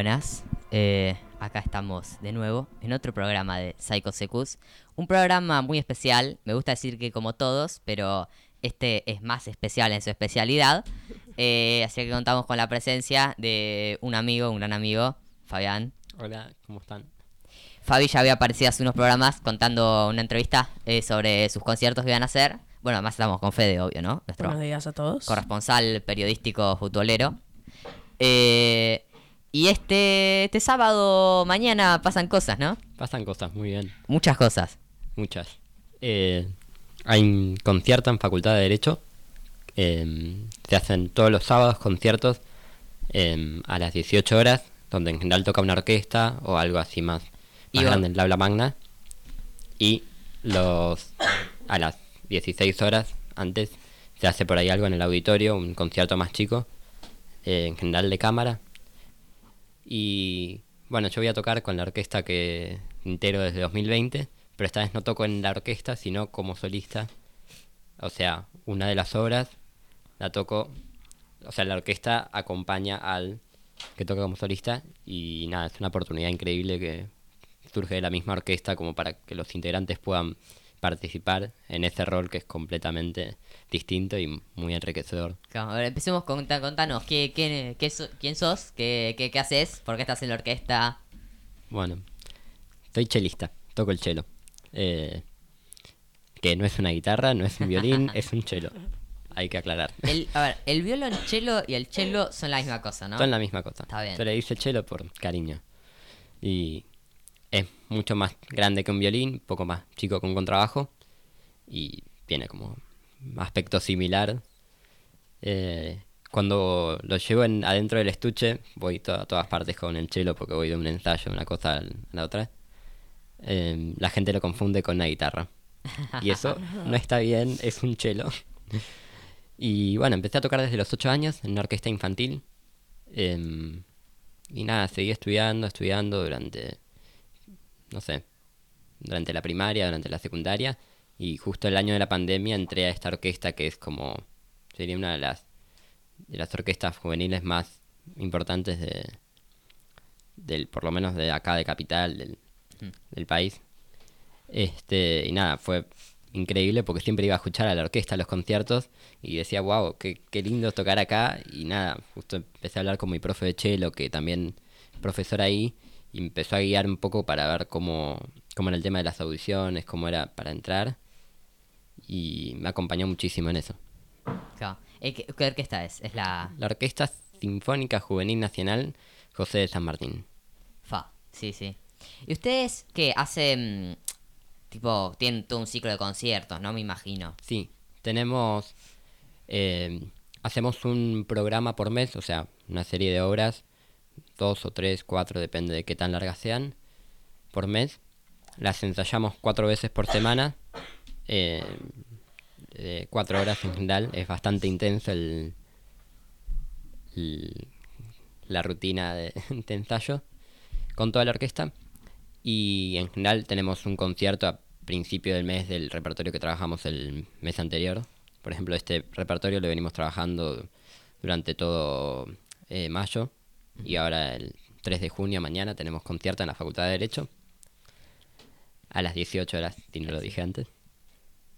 Buenas, eh, acá estamos de nuevo en otro programa de Psycho Secus. Un programa muy especial, me gusta decir que como todos, pero este es más especial en su especialidad. Eh, así que contamos con la presencia de un amigo, un gran amigo, Fabián. Hola, ¿cómo están? Fabi ya había aparecido hace unos programas contando una entrevista eh, sobre sus conciertos que iban a hacer. Bueno, además estamos con Fede, obvio, ¿no? Nuestro Buenos días a todos. corresponsal periodístico futbolero. Eh, y este, este sábado, mañana pasan cosas, ¿no? Pasan cosas, muy bien, Muchas cosas. muchas. Eh, hay un concierto en Facultad de Derecho. eh, se hacen todos los sábados conciertos eh, a las 18 horas, donde en general toca una orquesta o algo así más, Y más grande, el habla magna. Y los a las 16 horas antes se hace por ahí algo en el auditorio, un concierto más chico, eh, en general de cámara. Y bueno, yo voy a tocar con la orquesta que entero desde 2020, pero esta vez no toco en la orquesta, sino como solista. O sea, una de las obras la toco, o sea, la orquesta acompaña al que toca como solista y nada, es una oportunidad increíble que surge de la misma orquesta como para que los integrantes puedan participar en ese rol que es completamente distinto y muy enriquecedor. Claro, a ver, empecemos con contanos ¿qué, qué, quién sos, ¿Qué, qué, qué haces, por qué estás en la orquesta. Bueno, soy chelista, toco el chelo. Eh, que no es una guitarra, no es un violín, es un chelo. Hay que aclarar. El, a ver, el violonchelo y el cello son la misma cosa, ¿no? Son la misma cosa. Está bien. Se le dice chelo por cariño. Y es mucho más grande que un violín, poco más chico que un contrabajo. Y tiene como aspecto similar. Eh, cuando lo llevo en- adentro del estuche, voy to- a todas partes con el chelo porque voy de un ensayo, una cosa a la otra. Eh, la gente lo confunde con una guitarra. Y eso no está bien, es un chelo. Y bueno, empecé a tocar desde los 8 años en una orquesta infantil. Em, y nada, seguí estudiando, estudiando durante, no sé, durante la primaria, durante la secundaria. Y justo el año de la pandemia entré a esta orquesta que es como, sería una de las, de las orquestas juveniles más importantes de, del, por lo menos de acá de Capital, del, del país. Este, y nada, fue increíble porque siempre iba a escuchar a la orquesta, a los conciertos, y decía, wow, qué, qué lindo tocar acá. Y nada, justo empecé a hablar con mi profe de cello, que también es profesor ahí, y empezó a guiar un poco para ver cómo, cómo era el tema de las audiciones, cómo era para entrar. Y me acompañó muchísimo en eso. Claro. Eh, ¿qué, qué orquesta es? Es la La Orquesta Sinfónica Juvenil Nacional José de San Martín. FA, sí, sí. ¿Y ustedes qué hacen? Tipo, tienen todo un ciclo de conciertos, ¿no? Me imagino. Sí, tenemos. eh, hacemos un programa por mes, o sea, una serie de obras, dos o tres, cuatro, depende de qué tan largas sean, por mes. Las ensayamos cuatro veces por semana, eh, cuatro horas en general. Es bastante intenso el, la rutina de, ensayo con toda la orquesta. Y en general tenemos un concierto a principio del mes del repertorio que trabajamos el mes anterior. Por ejemplo, este repertorio lo venimos trabajando durante todo eh, mayo. Y ahora el 3 de junio, mañana, tenemos concierto en la Facultad de Derecho. A las 18 horas, si no lo dije antes.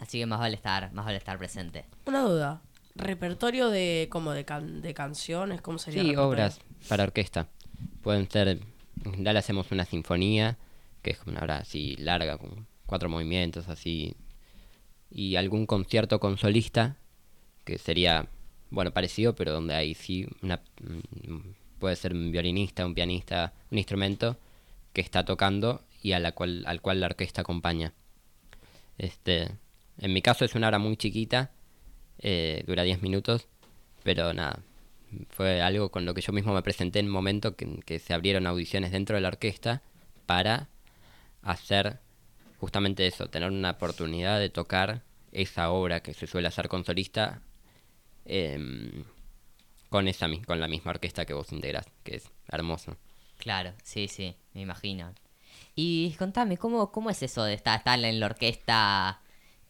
Así que más vale estar, más vale estar presente. Una duda. ¿Repertorio de como de, can- de canciones? ¿Cómo sería? Sí, repertorio? obras para orquesta. Pueden ser, en general hacemos una sinfonía, que es como una obra así larga, con cuatro movimientos así. Y algún concierto con solista, que sería, bueno, parecido, pero donde hay sí una... mm, Puede ser un violinista, un pianista, un instrumento que está tocando y a la cual, al cual la orquesta acompaña. Este, en mi caso es una obra muy chiquita, eh, dura 10 minutos, pero nada, fue algo con lo que yo mismo me presenté en un momento que, que se abrieron audiciones dentro de la orquesta para hacer justamente eso, tener una oportunidad de tocar esa obra que se suele hacer con solista em, con, esa, con la misma orquesta que vos integrás, que es hermoso. Claro, sí, sí, me imagino. Y contame, ¿cómo, cómo es eso de estar, estar en la orquesta?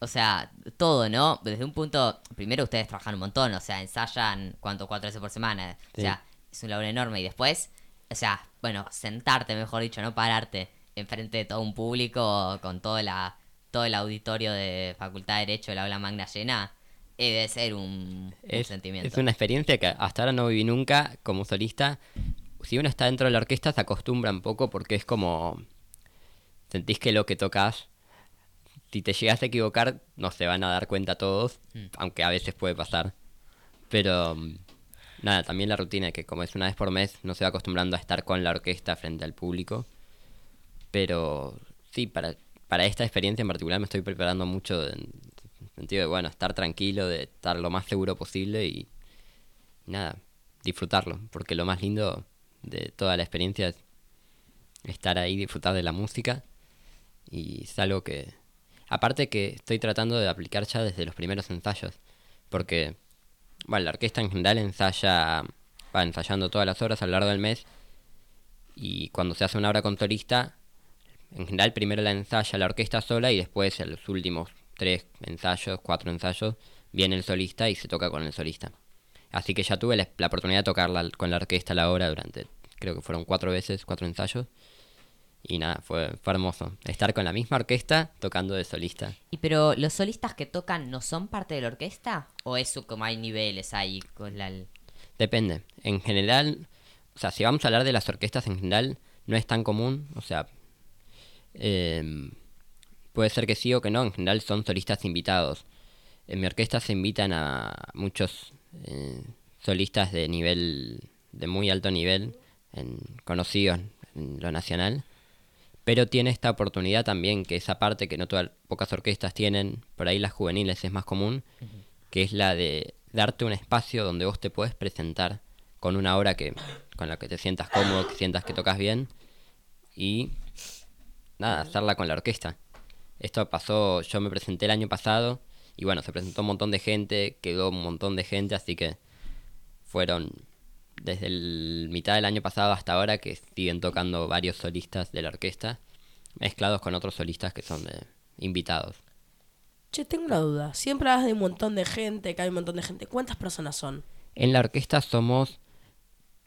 O sea, todo, ¿no? Desde un punto, primero ustedes trabajan un montón, o sea, ensayan, ¿cuánto? Cuatro veces por semana. O sea, es un labor enorme. Y después, o sea, bueno, sentarte, mejor dicho, no pararte enfrente de todo un público con todo, la, todo el auditorio de Facultad de Derecho, la aula magna llena, debe ser un, un Es, sentimiento. es una experiencia que hasta ahora no viví nunca como solista. Si uno está dentro de la orquesta se acostumbra un poco porque es como... Sentís que lo que tocas, si te llegas a equivocar, no se van a dar cuenta todos, Mm. aunque a veces puede pasar. Pero mm, nada, también la rutina, que como es una vez por mes, no se va acostumbrando a estar con la orquesta frente al público. Pero sí, para, para esta experiencia en particular me estoy preparando mucho en el sentido de, bueno, estar tranquilo, de estar lo más seguro posible y nada, disfrutarlo. Porque lo más lindo de toda la experiencia es estar ahí, disfrutar de la música. Y es algo que, aparte que estoy tratando de aplicar ya desde los primeros ensayos. Porque, bueno, la orquesta en general ensaya, va ensayando todas las horas a lo largo del mes. Y cuando se hace una obra con solista, en general primero la ensaya la orquesta sola y después en los últimos tres ensayos, cuatro ensayos, viene el solista y se toca con el solista. Así que ya tuve la, la oportunidad de tocarla con la orquesta la obra durante, creo que fueron cuatro veces, cuatro ensayos. Y nada, fue, fue hermoso. Estar con la misma orquesta tocando de solista. ¿Y pero los solistas que tocan no son parte de la orquesta? ¿O eso como hay niveles ahí con la... Depende. En general, o sea, si vamos a hablar de las orquestas en general, no es tan común. O sea, em, puede ser que sí o que no. En general son solistas invitados. En mi orquesta se invitan a muchos eh, solistas de nivel, de muy alto nivel, en, conocidos en lo nacional. Pero tiene esta oportunidad también, que esa parte que no todas, pocas orquestas tienen, por ahí las juveniles es más común, que es la de darte un espacio donde vos te puedes presentar con una obra que con la que te sientas cómodo, que sientas que tocas bien y nada, hacerla con la orquesta. Esto pasó, yo me presenté el año pasado y bueno, se presentó un montón de gente, quedó un montón de gente, así que fueron desde el mitad del año pasado hasta ahora que siguen tocando varios solistas de la orquesta, mezclados con otros solistas que son de invitados. Che, tengo una duda. Siempre hablas de un montón de gente, que hay un montón de gente. ¿Cuántas personas son? En la orquesta somos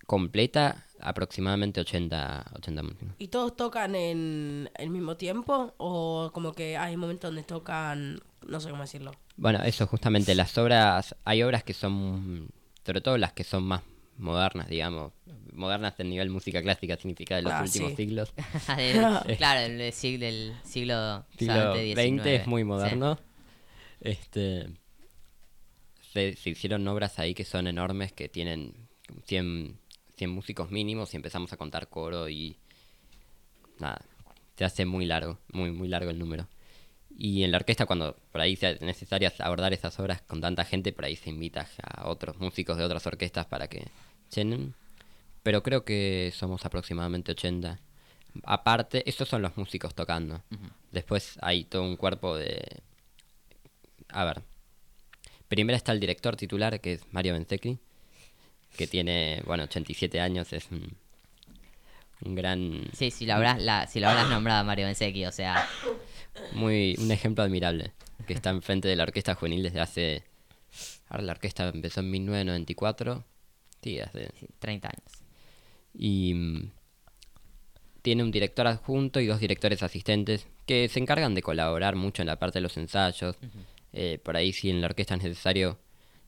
completa aproximadamente 80, 80 músicos. ¿Y todos tocan en el mismo tiempo? ¿O como que hay momentos donde tocan, no sé cómo decirlo? Bueno, eso justamente, las obras, hay obras que son, sobre todo las que son más modernas, digamos, modernas del nivel música clásica significa de los Ah, últimos sí. siglos. del- claro, el siglo, del siglo, siglo XX es muy sí. moderno. Este se, se hicieron obras ahí que son enormes, que tienen 100, 100 músicos mínimos y empezamos a contar coro y nada, se hace muy largo, muy muy largo el número. Y en la orquesta cuando por ahí sea necesario abordar esas obras con tanta gente, por ahí se invita a otros músicos de otras orquestas para que llenen. Pero creo que somos aproximadamente 80. Aparte, estos son los músicos tocando. Después hay todo un cuerpo de... A ver. Primero está el director titular, que es Mario Benzecchi, que tiene, bueno, 87 años, es un, un gran... Sí, si lo habrás, la, si lo habrás nombrado a Mario Benzecchi, o sea, muy un ejemplo admirable que está enfrente de la orquesta juvenil desde hace ahora la orquesta empezó en 1994 sí hace sí, 30 años. y mm, tiene un director adjunto y dos directores asistentes que se encargan de colaborar mucho en la parte de los ensayos Eh, por ahí si en la orquesta es necesario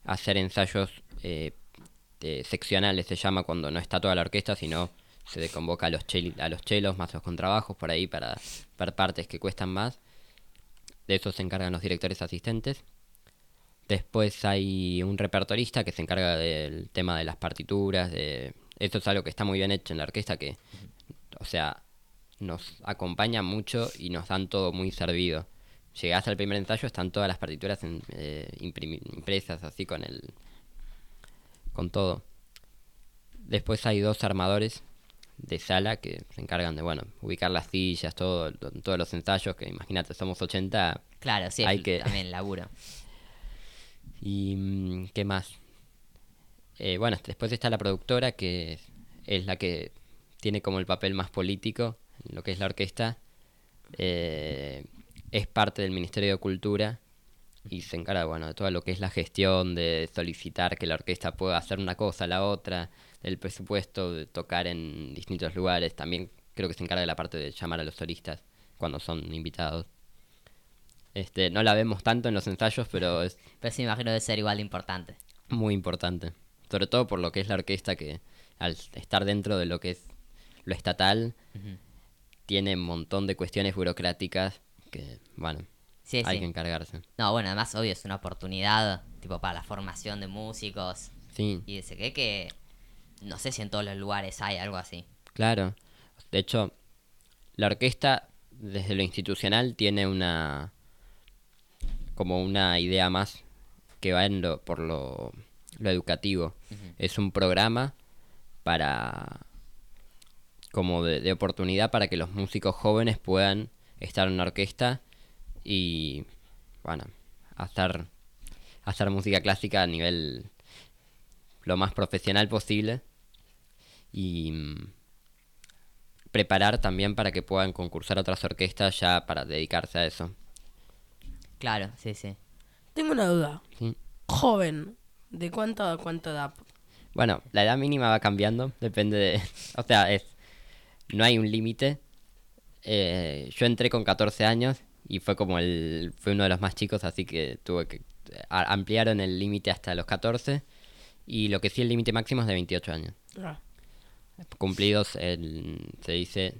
hacer ensayos eh, seccionales se llama cuando no está toda la orquesta sino se convoca a los a los chelos más los contrabajos por ahí para partes que cuestan más. De eso se encargan los directores asistentes. Después hay un repertorista que se encarga del tema de las partituras de esto es algo que está muy bien hecho en la orquesta que o sea nos acompaña mucho y nos dan todo muy servido. Llegás al primer ensayo están todas las partituras eh, impresas así con el con todo. Después hay dos armadores de sala que se encargan de bueno ubicar las sillas todo todos los ensayos que imagínate somos 80 Claro, sí, Hay que- también laburo. y mm, qué más Eh, bueno después está la productora que es, es la que tiene como el papel más político en lo que es la orquesta Eh, es parte del Ministerio de Cultura y se encarga, bueno, de todo lo que es la gestión, de solicitar que la orquesta pueda hacer una cosa, la otra, del presupuesto, de tocar en distintos lugares. También creo que se encarga de la parte de llamar a los solistas cuando son invitados. Este, no la vemos tanto en los ensayos, pero es Pero sí me imagino de ser igual de importante. muy importante. Sobre todo por lo que es la orquesta, que al estar dentro de lo que es lo estatal, tiene un montón de cuestiones burocráticas que, bueno, Sí, hay sí. que encargarse. No, bueno, además, obvio, es una oportunidad, tipo, para la formación de músicos. Sí, Y se cree que, no sé si en todos los lugares hay algo así. claro. De hecho, la orquesta, desde lo institucional, tiene una. como una idea más que va en lo, por lo, lo educativo. Es un programa para. como de, de oportunidad para que los músicos jóvenes puedan estar en una orquesta y. bueno, hacer. hacer música clásica a nivel lo más profesional posible y mm, preparar también para que puedan concursar otras orquestas ya para dedicarse a eso. Claro, sí, sí. Tengo una duda. Sí. Joven, ¿de cuánto a cuánto edad? Bueno, la edad mínima va cambiando, depende de... O sea, es no hay un límite. Eh, yo entré con 14 años y fue como el... fue uno de los más chicos, así que tuve que... a- ampliaron el límite hasta los 14 y lo que sí el límite máximo es de 28 años. Ah, Cumplidos, el- se dice,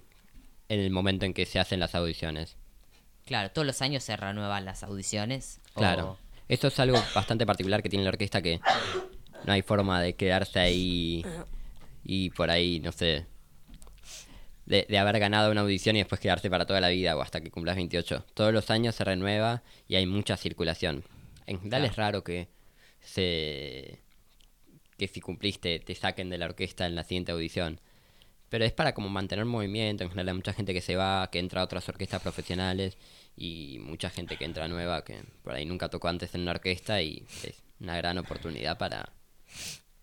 en el momento en que se hacen las audiciones. Claro, todos los años se renuevan las audiciones. o- Claro. Esto es algo bastante particular que tiene la orquesta que no hay forma de quedarse ahí y por ahí, no sé, de, de haber ganado una audición y después quedarse para toda la vida o hasta que cumplas 28. Todos los años se renueva y hay mucha circulación. En general es raro que se que si cumpliste te saquen de la orquesta en la siguiente audición. Pero es para como mantener movimiento, en general hay mucha gente que se va, que entra a otras orquestas profesionales y mucha gente que entra nueva que por ahí nunca tocó antes en una orquesta y es una gran oportunidad para,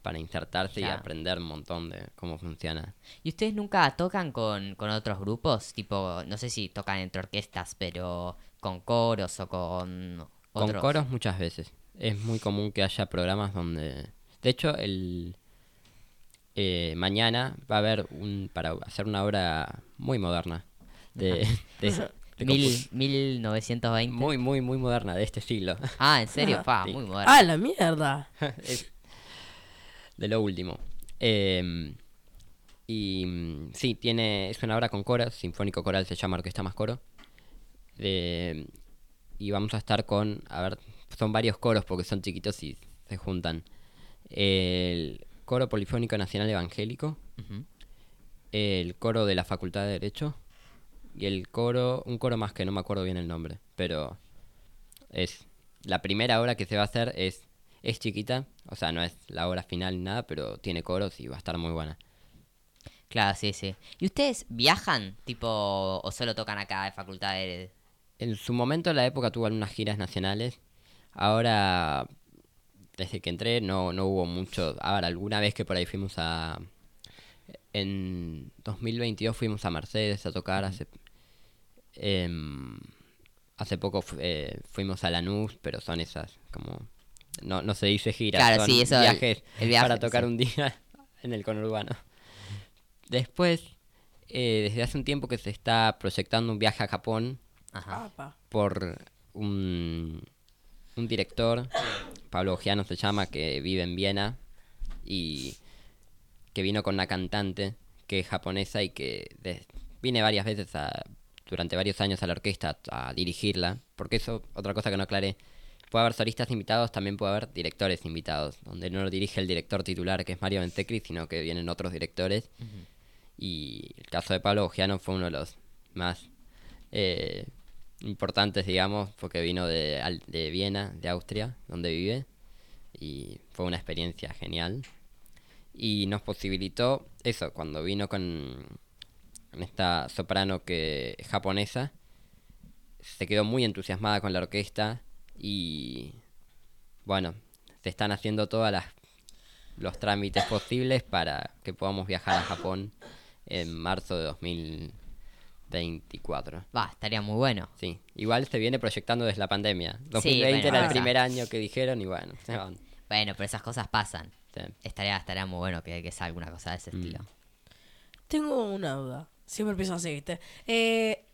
para insertarse y aprender un montón de cómo funciona. ¿Y ustedes nunca tocan con, con otros grupos? Tipo, no sé si tocan entre orquestas, pero con coros o con Con otros. coros muchas veces. Es muy común que haya programas donde... De hecho, el eh, mañana va a haber un... para hacer una obra muy moderna. De, de- de Mil, compu- 1920. muy, muy, muy moderna de este siglo. Ah, ¿en serio? Sí. muy moderno. ¡Ah, la mierda! Es de lo último. Eh, y mm, sí, tiene, es una obra con coros, Sinfónico Coral se llama Orquesta Más Coro. De- y vamos a estar con, a ver, son varios coros porque son chiquitos y se juntan. El Coro Polifónico Nacional Evangélico, el coro de la Facultad de Derecho y el coro, un coro más que no me acuerdo bien el nombre, pero es la primera obra que se va a hacer es es chiquita, o sea, no es la obra final ni nada, pero tiene coros y va a estar muy buena. Claro, sí, sí. ¿Y ustedes viajan, tipo, o solo tocan acá de facultad de... En su momento, en la época, tuvo algunas giras nacionales. Ahora, desde que entré, no, no hubo mucho. Ahora, alguna vez que por ahí fuimos a. En 2022 fuimos a Mercedes a tocar. Hace, em, hace poco fu- eh, fuimos a Lanús, pero son esas, como. No, no se dice giras, Claro, son sí, eso, viajes el viaje, para tocar sí. un día en el conurbano. Después, eh, desde hace un tiempo que se está proyectando un viaje a Japón Ajá. Por un, un director, Pablo Ogiano se llama, que vive en Viena y que vino con una cantante que es japonesa y que de- viene varias veces a, durante varios años a la orquesta a dirigirla, porque eso, otra cosa que no aclaré, puede haber solistas invitados, también puede haber directores invitados, donde no lo dirige el director titular, que es Mario Bentecri, sino que vienen otros directores. Y el caso de Pablo Ogiano fue uno de los más eh, importantes, digamos, porque vino de, de Viena, de Austria, donde vive, y fue una experiencia genial. Y nos posibilitó eso, cuando vino con, esta soprano que es japonesa, se quedó muy entusiasmada con la orquesta y bueno, se están haciendo todas las los trámites posibles para que podamos viajar a Japón en marzo de 24. Va, estaría muy bueno. Sí, igual se viene proyectando desde la pandemia. 2020 bueno, era el primer año que dijeron y bueno, se van. Bueno, pero esas cosas pasan. Sí. Estaría, estaría muy bueno que, que salga una cosa de Mm. ese estilo. Tengo una duda. Siempre empiezo así, ¿viste? Eh,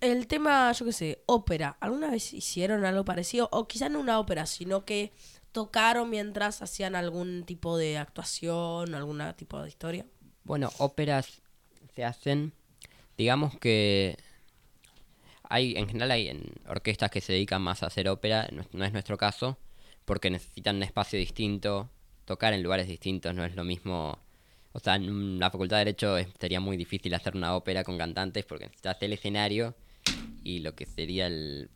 el tema, yo qué sé, ópera. ¿Alguna vez hicieron algo parecido? O quizás no una ópera, sino que tocaron mientras hacían algún tipo de actuación, algún tipo de historia. Bueno, óperas se hacen, digamos que hay, en general hay en orquestas que se dedican más a hacer ópera, no, no es nuestro caso, porque necesitan un espacio distinto, tocar en lugares distintos, no es lo mismo, o sea, en la facultad de Derecho sería muy difícil hacer una ópera con cantantes porque necesitas el escenario y lo que sería el,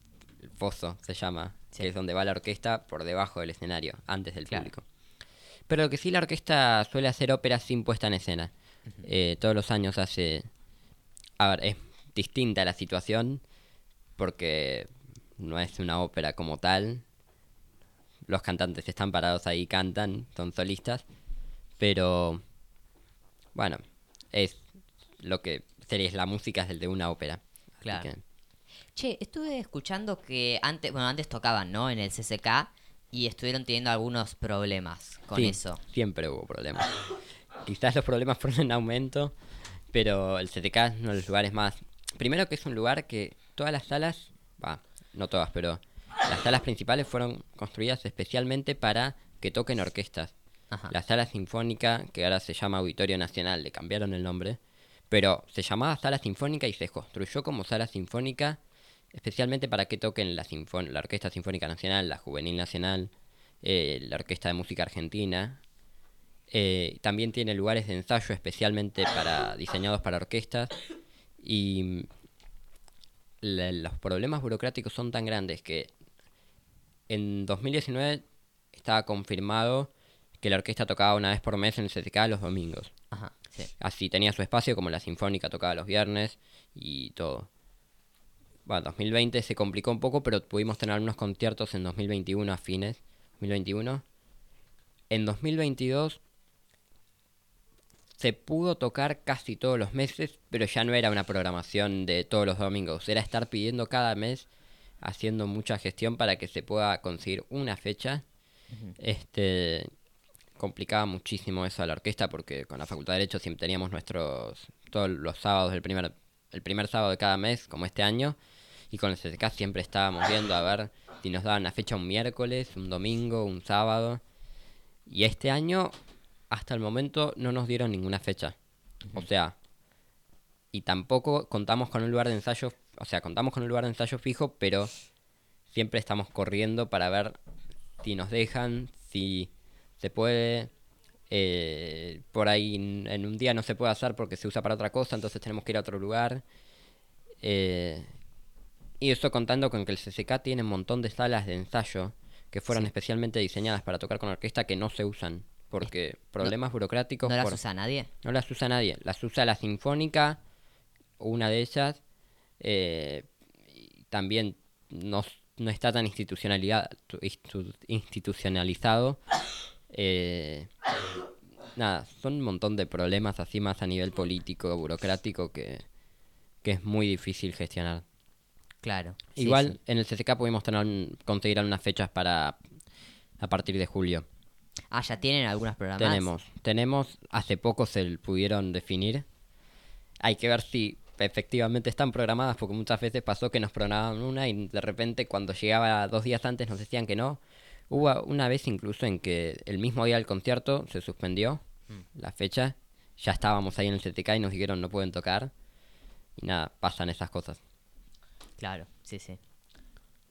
el foso, se llama, Sí. que es donde va la orquesta por debajo del escenario, antes del Claro. público. Pero lo que sí la orquesta suele hacer óperas sin puesta en escena. Eh, todos los años hace... A ver, es distinta la situación porque no es una ópera como tal. Los cantantes están parados ahí, cantan, son solistas. Pero... Bueno, es lo que sería la música es el de una ópera. Claro. que- Che, estuve escuchando que antes, bueno, antes tocaban, ¿no? En el CCK y estuvieron teniendo algunos problemas con Sí, eso. Siempre hubo problemas. Quizás los problemas fueron en aumento, pero el CTK es uno de los lugares más... Primero que es un lugar que todas las salas, va, no todas, pero las salas principales fueron construidas especialmente para que toquen orquestas. Ajá. La sala sinfónica, que ahora se llama Auditorio Nacional, le cambiaron el nombre, pero se llamaba sala sinfónica y se construyó como sala sinfónica especialmente para que toquen la, sinfon- la Orquesta Sinfónica Nacional, la Juvenil Nacional, eh, la Orquesta de Música Argentina. Eh, también tiene lugares de ensayo especialmente para diseñados para orquestas y mm, la- los problemas burocráticos son tan grandes que en 2019 estaba confirmado que la orquesta tocaba una vez por mes en el CTK los domingos. Ajá, sí. Así tenía su espacio, como la Sinfónica tocaba los viernes y todo. Bueno, 2020 se complicó un poco, pero pudimos tener algunos conciertos en 2021 a fines. 2021. En 2022 se pudo tocar casi todos los meses, pero ya no era una programación de todos los domingos. Era estar pidiendo cada mes, haciendo mucha gestión para que se pueda conseguir una fecha. Este complicaba muchísimo eso a la orquesta porque con la Facultad de Derecho siempre teníamos nuestros todos los sábados del primer el primer sábado de cada mes como este año y con el CCK siempre estábamos viendo a ver si nos daban la fecha un miércoles, un domingo, un sábado y este año hasta el momento no nos dieron ninguna fecha. O sea, y tampoco contamos con un lugar de ensayo, o sea, contamos con un lugar de ensayo fijo, pero siempre estamos corriendo para ver si nos dejan, si se puede. eh, por ahí en, en un día no se puede hacer porque se usa para otra cosa, entonces tenemos que ir a otro lugar. Eh, y eso contando con que el CCK tiene un montón de salas de ensayo que fueron Sí. especialmente diseñadas para tocar con orquesta que no se usan porque problemas burocráticos ¿No las por- usa nadie? no las usa nadie. Las usa la Sinfónica, una de ellas. eh, también no, no está tan institucionalizado. eh, nada, son un montón de problemas así más a nivel político, burocrático, que, que es muy difícil gestionar. Claro. Igual sí. en el CCK pudimos tener, conseguir algunas fechas para a partir de julio. Ah, ya tienen algunas programas. Tenemos, tenemos, hace poco se pudieron definir. Hay que ver si efectivamente están programadas, porque muchas veces pasó que nos programaban una y de repente cuando llegaba dos días antes nos decían que no. Hubo una vez incluso en que el mismo día del concierto se suspendió la fecha. Ya estábamos ahí en el CTK y nos dijeron no pueden tocar. Y nada, pasan esas cosas. Claro, sí, sí.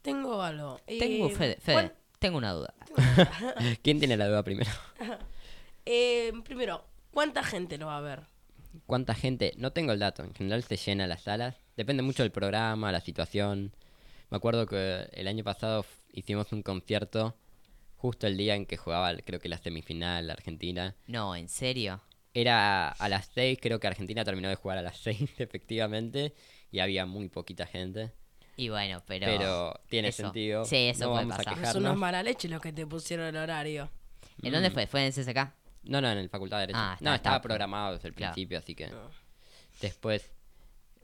Tengo algo. Tengo, Eh, Fede, Fede, ¿cuán- tengo una duda. ¿Quién tiene la duda primero? eh, primero, ¿cuánta gente lo va a ver? ¿Cuánta gente? No tengo el dato. En general se llena las salas. Depende mucho del programa, la situación. Me acuerdo que el año pasado hicimos un concierto justo el día en que jugaba, creo que la semifinal Argentina. No, ¿en serio? Era a las 6, creo que Argentina terminó de jugar a las 6, efectivamente. Y había muy poquita gente. Y bueno, pero... Pero tiene eso- sentido. Sí, eso no puede vamos pasar. no es mala leche lo que te pusieron el horario. ¿En dónde fue? ¿Fue en CSK? No, no, en el Facultad de Derecho. Ah, está- no, estaba está- programado desde el claro. principio, así que... Después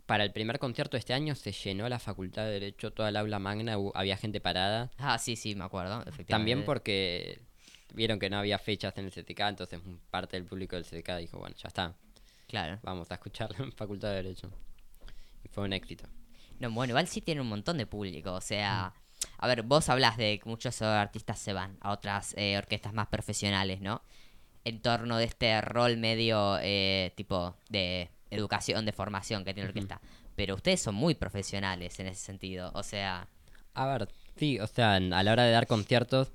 para el primer concierto de este año se llenó la facultad de Derecho, toda el aula magna, había gente parada. Ah, sí, sí, me acuerdo, efectivamente. También porque vieron que no había fechas en el CTK, entonces parte del público del CTK dijo, bueno, ya está, Claro. vamos a escucharlo en Facultad de Derecho. Y fue un éxito. No, bueno, igual sí tiene un montón de público. O sea, a ver, vos hablas de que muchos artistas se van a otras eh, orquestas más profesionales, ¿no? En torno de este rol medio eh, tipo de educación, de formación que tiene la orquesta. Pero ustedes son muy profesionales en ese sentido. O sea, A ver, sí, o sea, a la hora de dar conciertos,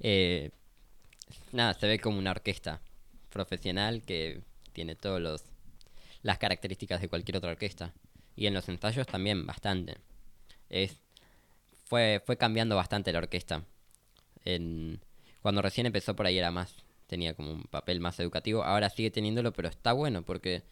eh, nada, se ve como una orquesta profesional que tiene todos los las características de cualquier otra orquesta. Y en los ensayos también bastante. Es fue fue cambiando bastante la orquesta. En, cuando recién empezó por ahí era más tenía como un papel más educativo, ahora sigue teniéndolo, pero está bueno porque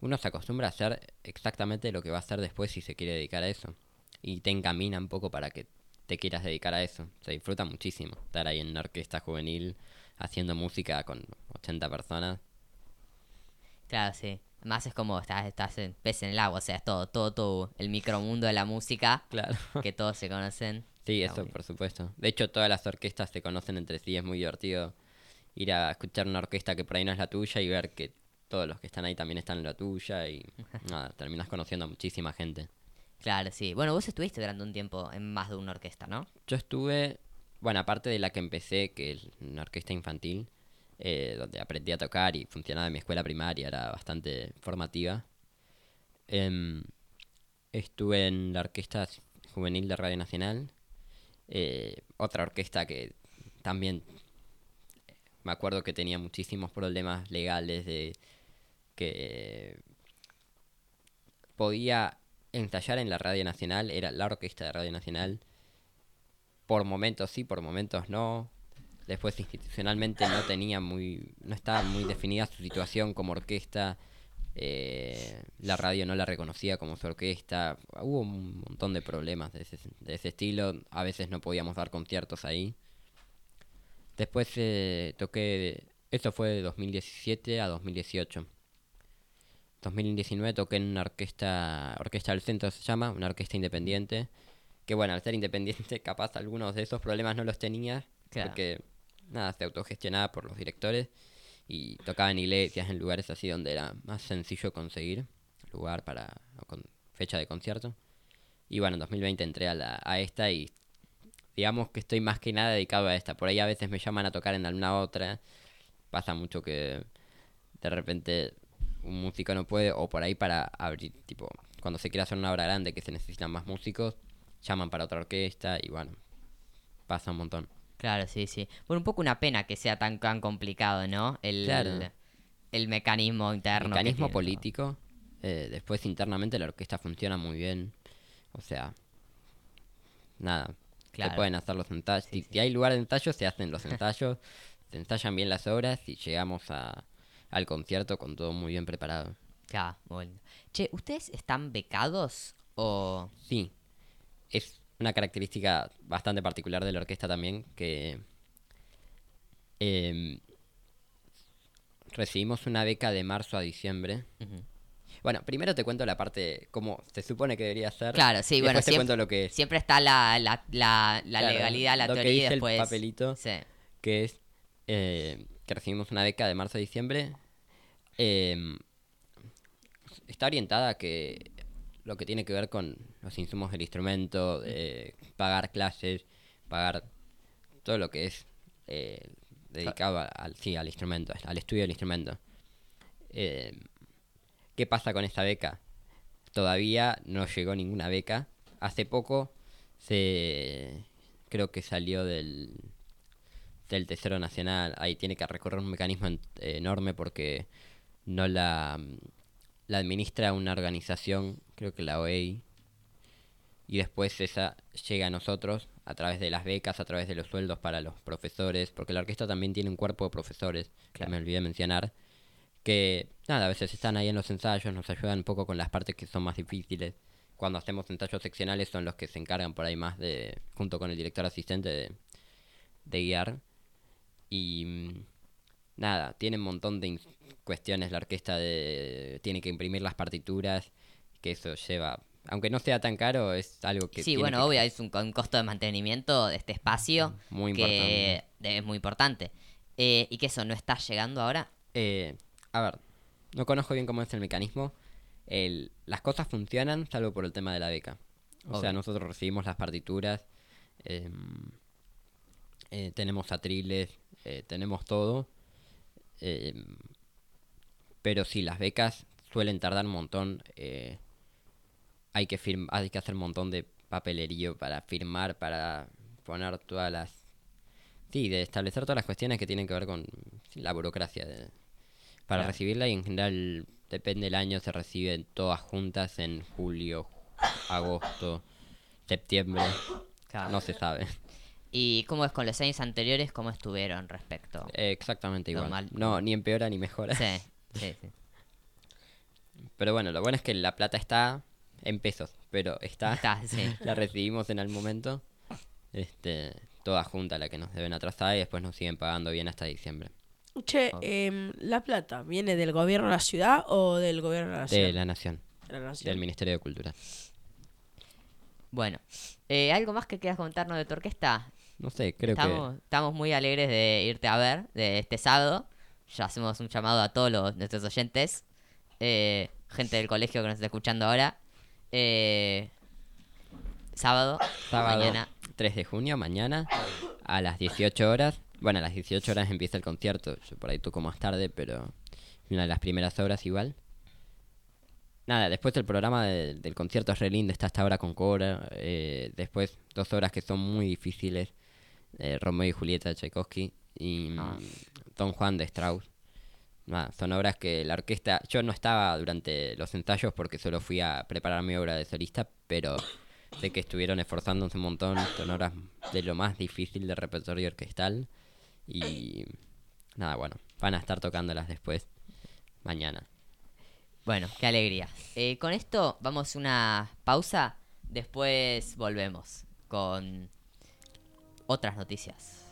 uno se acostumbra a hacer exactamente lo que va a hacer después si se quiere dedicar a eso. Y te encamina un poco para que te quieras dedicar a eso. Se disfruta muchísimo estar ahí en una orquesta juvenil haciendo música con 80 personas. claro, sí. Más es como estás, estás en pez en el agua. O sea, es todo, todo, todo el micromundo de la música Claro. que todos se conocen. Sí, eso por supuesto. De hecho, todas las orquestas se conocen entre sí, es muy divertido ir a escuchar una orquesta que por ahí no es la tuya y ver que todos los que están ahí también están en la tuya y nada, terminas conociendo a muchísima gente. Claro, sí. Bueno, vos estuviste durante un tiempo en más de una orquesta, ¿no? Yo estuve, bueno, aparte de la que empecé, que es una orquesta infantil, eh, donde aprendí a tocar y funcionaba en mi escuela primaria, era bastante formativa. Em, estuve en la Orquesta Juvenil de Radio Nacional, eh, otra orquesta que también me acuerdo que tenía muchísimos problemas legales de que podía ensayar en la Radio Nacional, era la orquesta de Radio Nacional. Por momentos sí, por momentos no. Después institucionalmente no tenía muy, no estaba muy definida su situación como orquesta. eh, la radio no la reconocía como su orquesta. Hubo un montón de problemas de ese, de ese estilo. A veces no podíamos dar conciertos ahí. Después eh, toqué, eso fue de 2017 a 2018. 2019 toqué en una orquesta, Orquesta del Centro se llama, una orquesta independiente. Que bueno, al ser independiente, capaz algunos de esos problemas no los tenía. Claro. Porque, nada, se autogestionaba por los directores. Y tocaba en iglesias, en lugares así donde era más sencillo conseguir lugar para con fecha de concierto. Y bueno, en 2020 entré a, la, a esta y digamos que estoy más que nada dedicado a esta. Por ahí a veces me llaman a tocar en alguna otra. Pasa mucho que de repente un músico no puede, o por ahí para abrir, tipo, cuando se quiere hacer una obra grande que se necesitan más músicos, llaman para otra orquesta y bueno, pasa un montón. Claro, sí, sí. Bueno, un poco una pena que sea tan, tan complicado, ¿no? El, Claro. el, el mecanismo interno. Mecanismo político, eh, después internamente la orquesta funciona muy bien, o sea, nada, Claro. se pueden hacer los ensayos, si, si hay lugar de ensayo se hacen los ensayos, se ensayan bien las obras y llegamos a, al concierto con todo muy bien preparado. Claro, bueno. Che, ¿ustedes están becados o...? Sí, es una característica bastante particular de la orquesta también que em, recibimos una beca de marzo a diciembre. Bueno, primero te cuento la parte como se supone que debería ser. Claro, sí, bueno, después te siempre, cuento lo que es. siempre está la, la, la, la Claro, legalidad, la lo que teoría y dice el después... papelito. Sí, que es eh, que recibimos una beca de marzo a diciembre. em, está orientada a que lo que tiene que ver con los insumos del instrumento, pagar clases, pagar todo lo que es eh, dedicado al, sí, al instrumento, al estudio del instrumento. Em, ¿Qué pasa con esta beca? Todavía no llegó ninguna beca. Hace poco se creo que salió del del Tesoro Nacional. Ahí tiene que recorrer un mecanismo en- enorme porque no la, la administra una organización, creo que la OEI, y después esa llega a nosotros a través de las becas, a través de los sueldos para los profesores, porque la orquesta también tiene un cuerpo de profesores, que me olvidé mencionar, que nada, a veces están ahí en los ensayos, nos ayudan un poco con las partes que son más difíciles. Cuando hacemos ensayos seccionales son los que se encargan por ahí más de, junto con el director asistente, de, de guiar. Y mm, nada, tiene un montón de cuestiones la orquesta de tiene que imprimir las partituras, que eso lleva, aunque no sea tan caro, es algo que... Sí, bueno, que- obvio, es un, un costo de mantenimiento de este espacio Muy que es muy importante. Eh, ¿Y que eso no está llegando ahora? Eh, a ver, no conozco bien cómo es el mecanismo. El- las cosas funcionan salvo por el tema de la beca. O sea, nosotros recibimos las partituras, em, eh, tenemos atriles, eh, tenemos todo. Em, pero sí, las becas suelen tardar un montón. eh, hay, que hay que hacer un montón de papelerío para firmar, para poner todas las... Sí, de establecer todas las cuestiones que tienen que ver con la burocracia de- para Claro. recibirla y en general depende del año se reciben todas juntas en julio, agosto, septiembre, no se sabe. ¿Y cómo es con los años anteriores? ¿Cómo estuvieron respecto? Eh, exactamente igual. Normal. No, ni empeora ni mejora. Sí, sí, sí. Pero bueno, lo bueno es que la plata está en pesos, pero está, Está, sí. la recibimos en el momento. Este, toda junta la que nos deben atrasar y después nos siguen pagando bien hasta diciembre. Che, em, ¿la plata viene del gobierno de la ciudad o del gobierno de la nación? De la nación, De la nación. del Ministerio de Cultura. Bueno, eh, ¿algo más que quieras contarnos de tu orquesta? No sé, creo estamos, estamos muy alegres de irte a ver de este sábado. Ya hacemos un llamado a todos los, nuestros oyentes, eh, gente del colegio que nos está escuchando ahora. Eh, sábado, que sábado mañana. 3 de junio, mañana, a las 18 horas. Bueno, a las 18 horas empieza el concierto. Yo por ahí toco más tarde, pero una de las primeras obras igual. Nada, después el programa de- del concierto es re lindo, está hasta ahora con Cora. eh, después dos obras que son muy difíciles. Eh, Romeo y Julieta de Tchaikovsky y Ah. mm, Don Juan de Strauss. Son obras que la orquesta... Yo no estaba durante los ensayos porque solo fui a preparar mi obra de solista, pero sé que estuvieron esforzándose un montón. Son obras de lo más difícil de repertorio orquestal. Y nada, bueno, van a estar tocándolas después, mañana. Bueno, qué alegría. Eh, con esto vamos a una pausa. Después volvemos con otras noticias.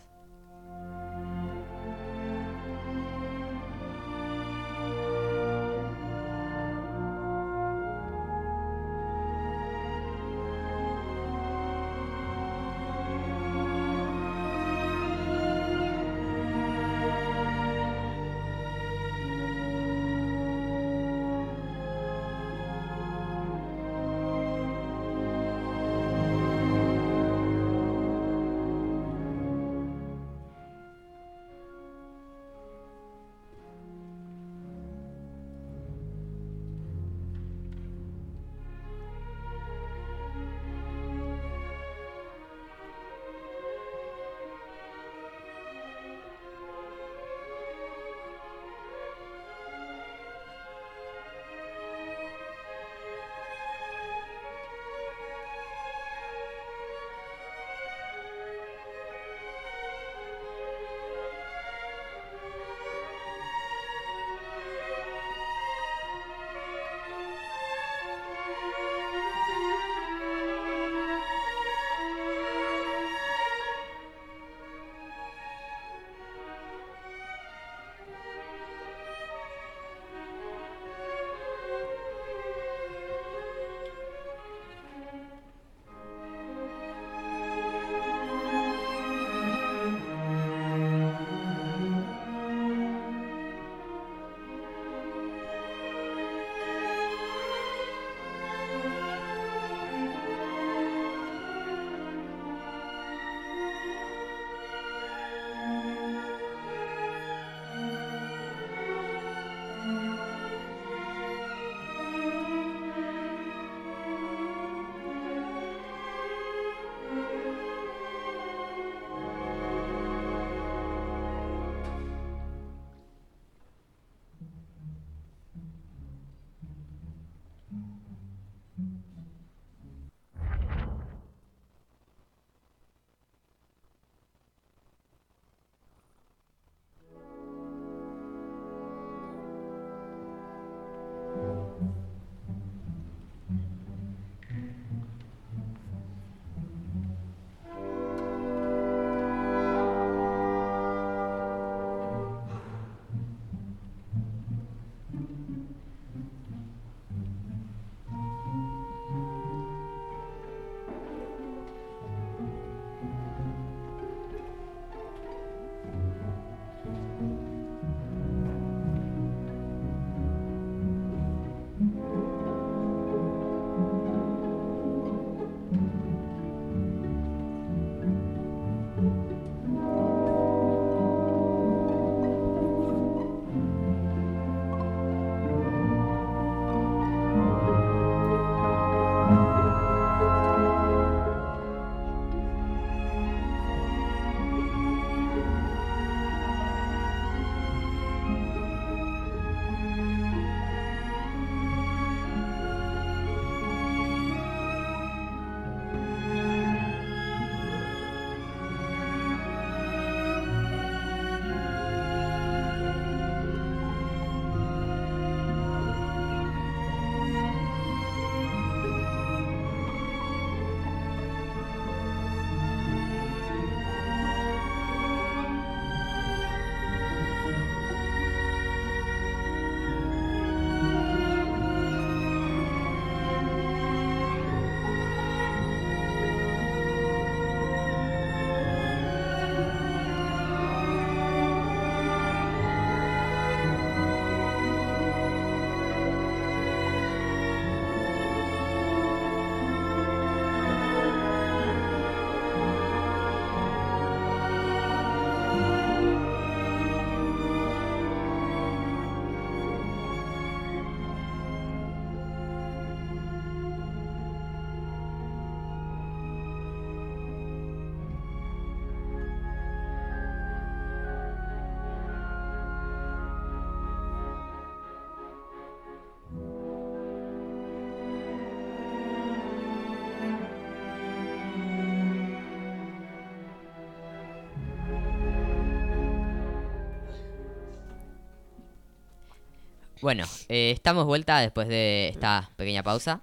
Bueno, eh, estamos vuelta después de esta pequeña pausa.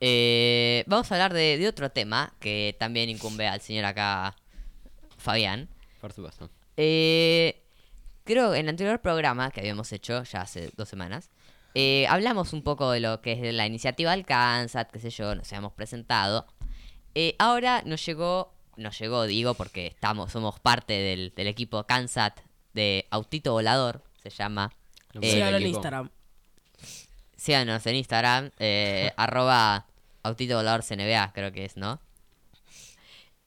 Eh, vamos a hablar de, de otro tema que también incumbe al señor acá, Fabián. Por supuesto. Eh, creo que en el anterior programa que habíamos hecho ya hace dos semanas, eh, hablamos un poco de lo que es de la iniciativa Alcanzat, qué sé yo, nos habíamos presentado. Eh, ahora nos llegó, nos llegó, digo, porque estamos, somos parte del, del equipo Kansat de Autito Volador, se llama. Lo Sí, Síganlo en. Instagram. Síganos en Instagram, eh, arroba Autito Volador CNBA, creo que es, ¿no?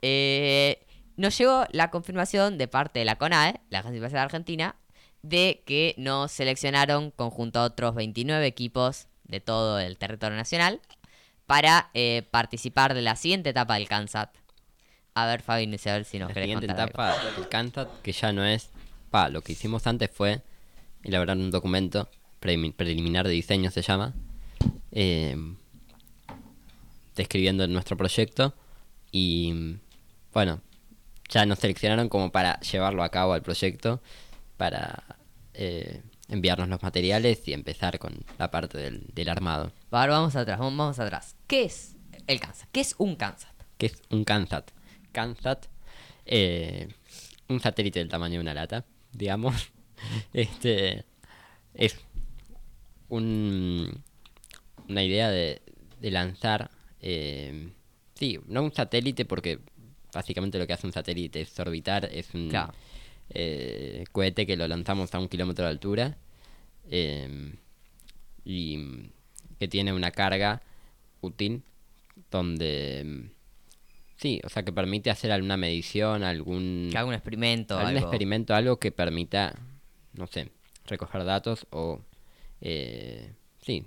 Eh, nos llegó la confirmación de parte de la CONAE, la Agencia Espacial Argentina, de que nos seleccionaron conjunto a otros 29 equipos de todo el territorio nacional para eh, participar de la siguiente etapa del CANSAT. A ver, Fabi, a ver si nos la querés siguiente contar algo. etapa del Kansas, que ya no es. Pa, lo que hicimos antes fue elaborar un documento prelimi- preliminar de diseño, se llama. eh, describiendo nuestro proyecto. Y bueno, ya nos seleccionaron como para llevarlo a cabo al proyecto, para eh, enviarnos los materiales y empezar con la parte del, del armado. Ahora vamos atrás, vamos, vamos atrás. ¿Qué es el CANSAT? ¿Qué es un CANSAT? que es un CANSAT. CANSAT, eh, un satélite del tamaño de una lata, digamos. Este es un, una idea de, de lanzar, eh, sí, no un satélite porque básicamente lo que hace un satélite es orbitar, es un Claro. eh, cohete que lo lanzamos a un kilómetro de altura eh, y que tiene una carga útil donde sí, o sea que permite hacer alguna medición, algún ¿Algún experimento? algún algo? experimento, algo que permita, no sé, recoger datos o eh, sí,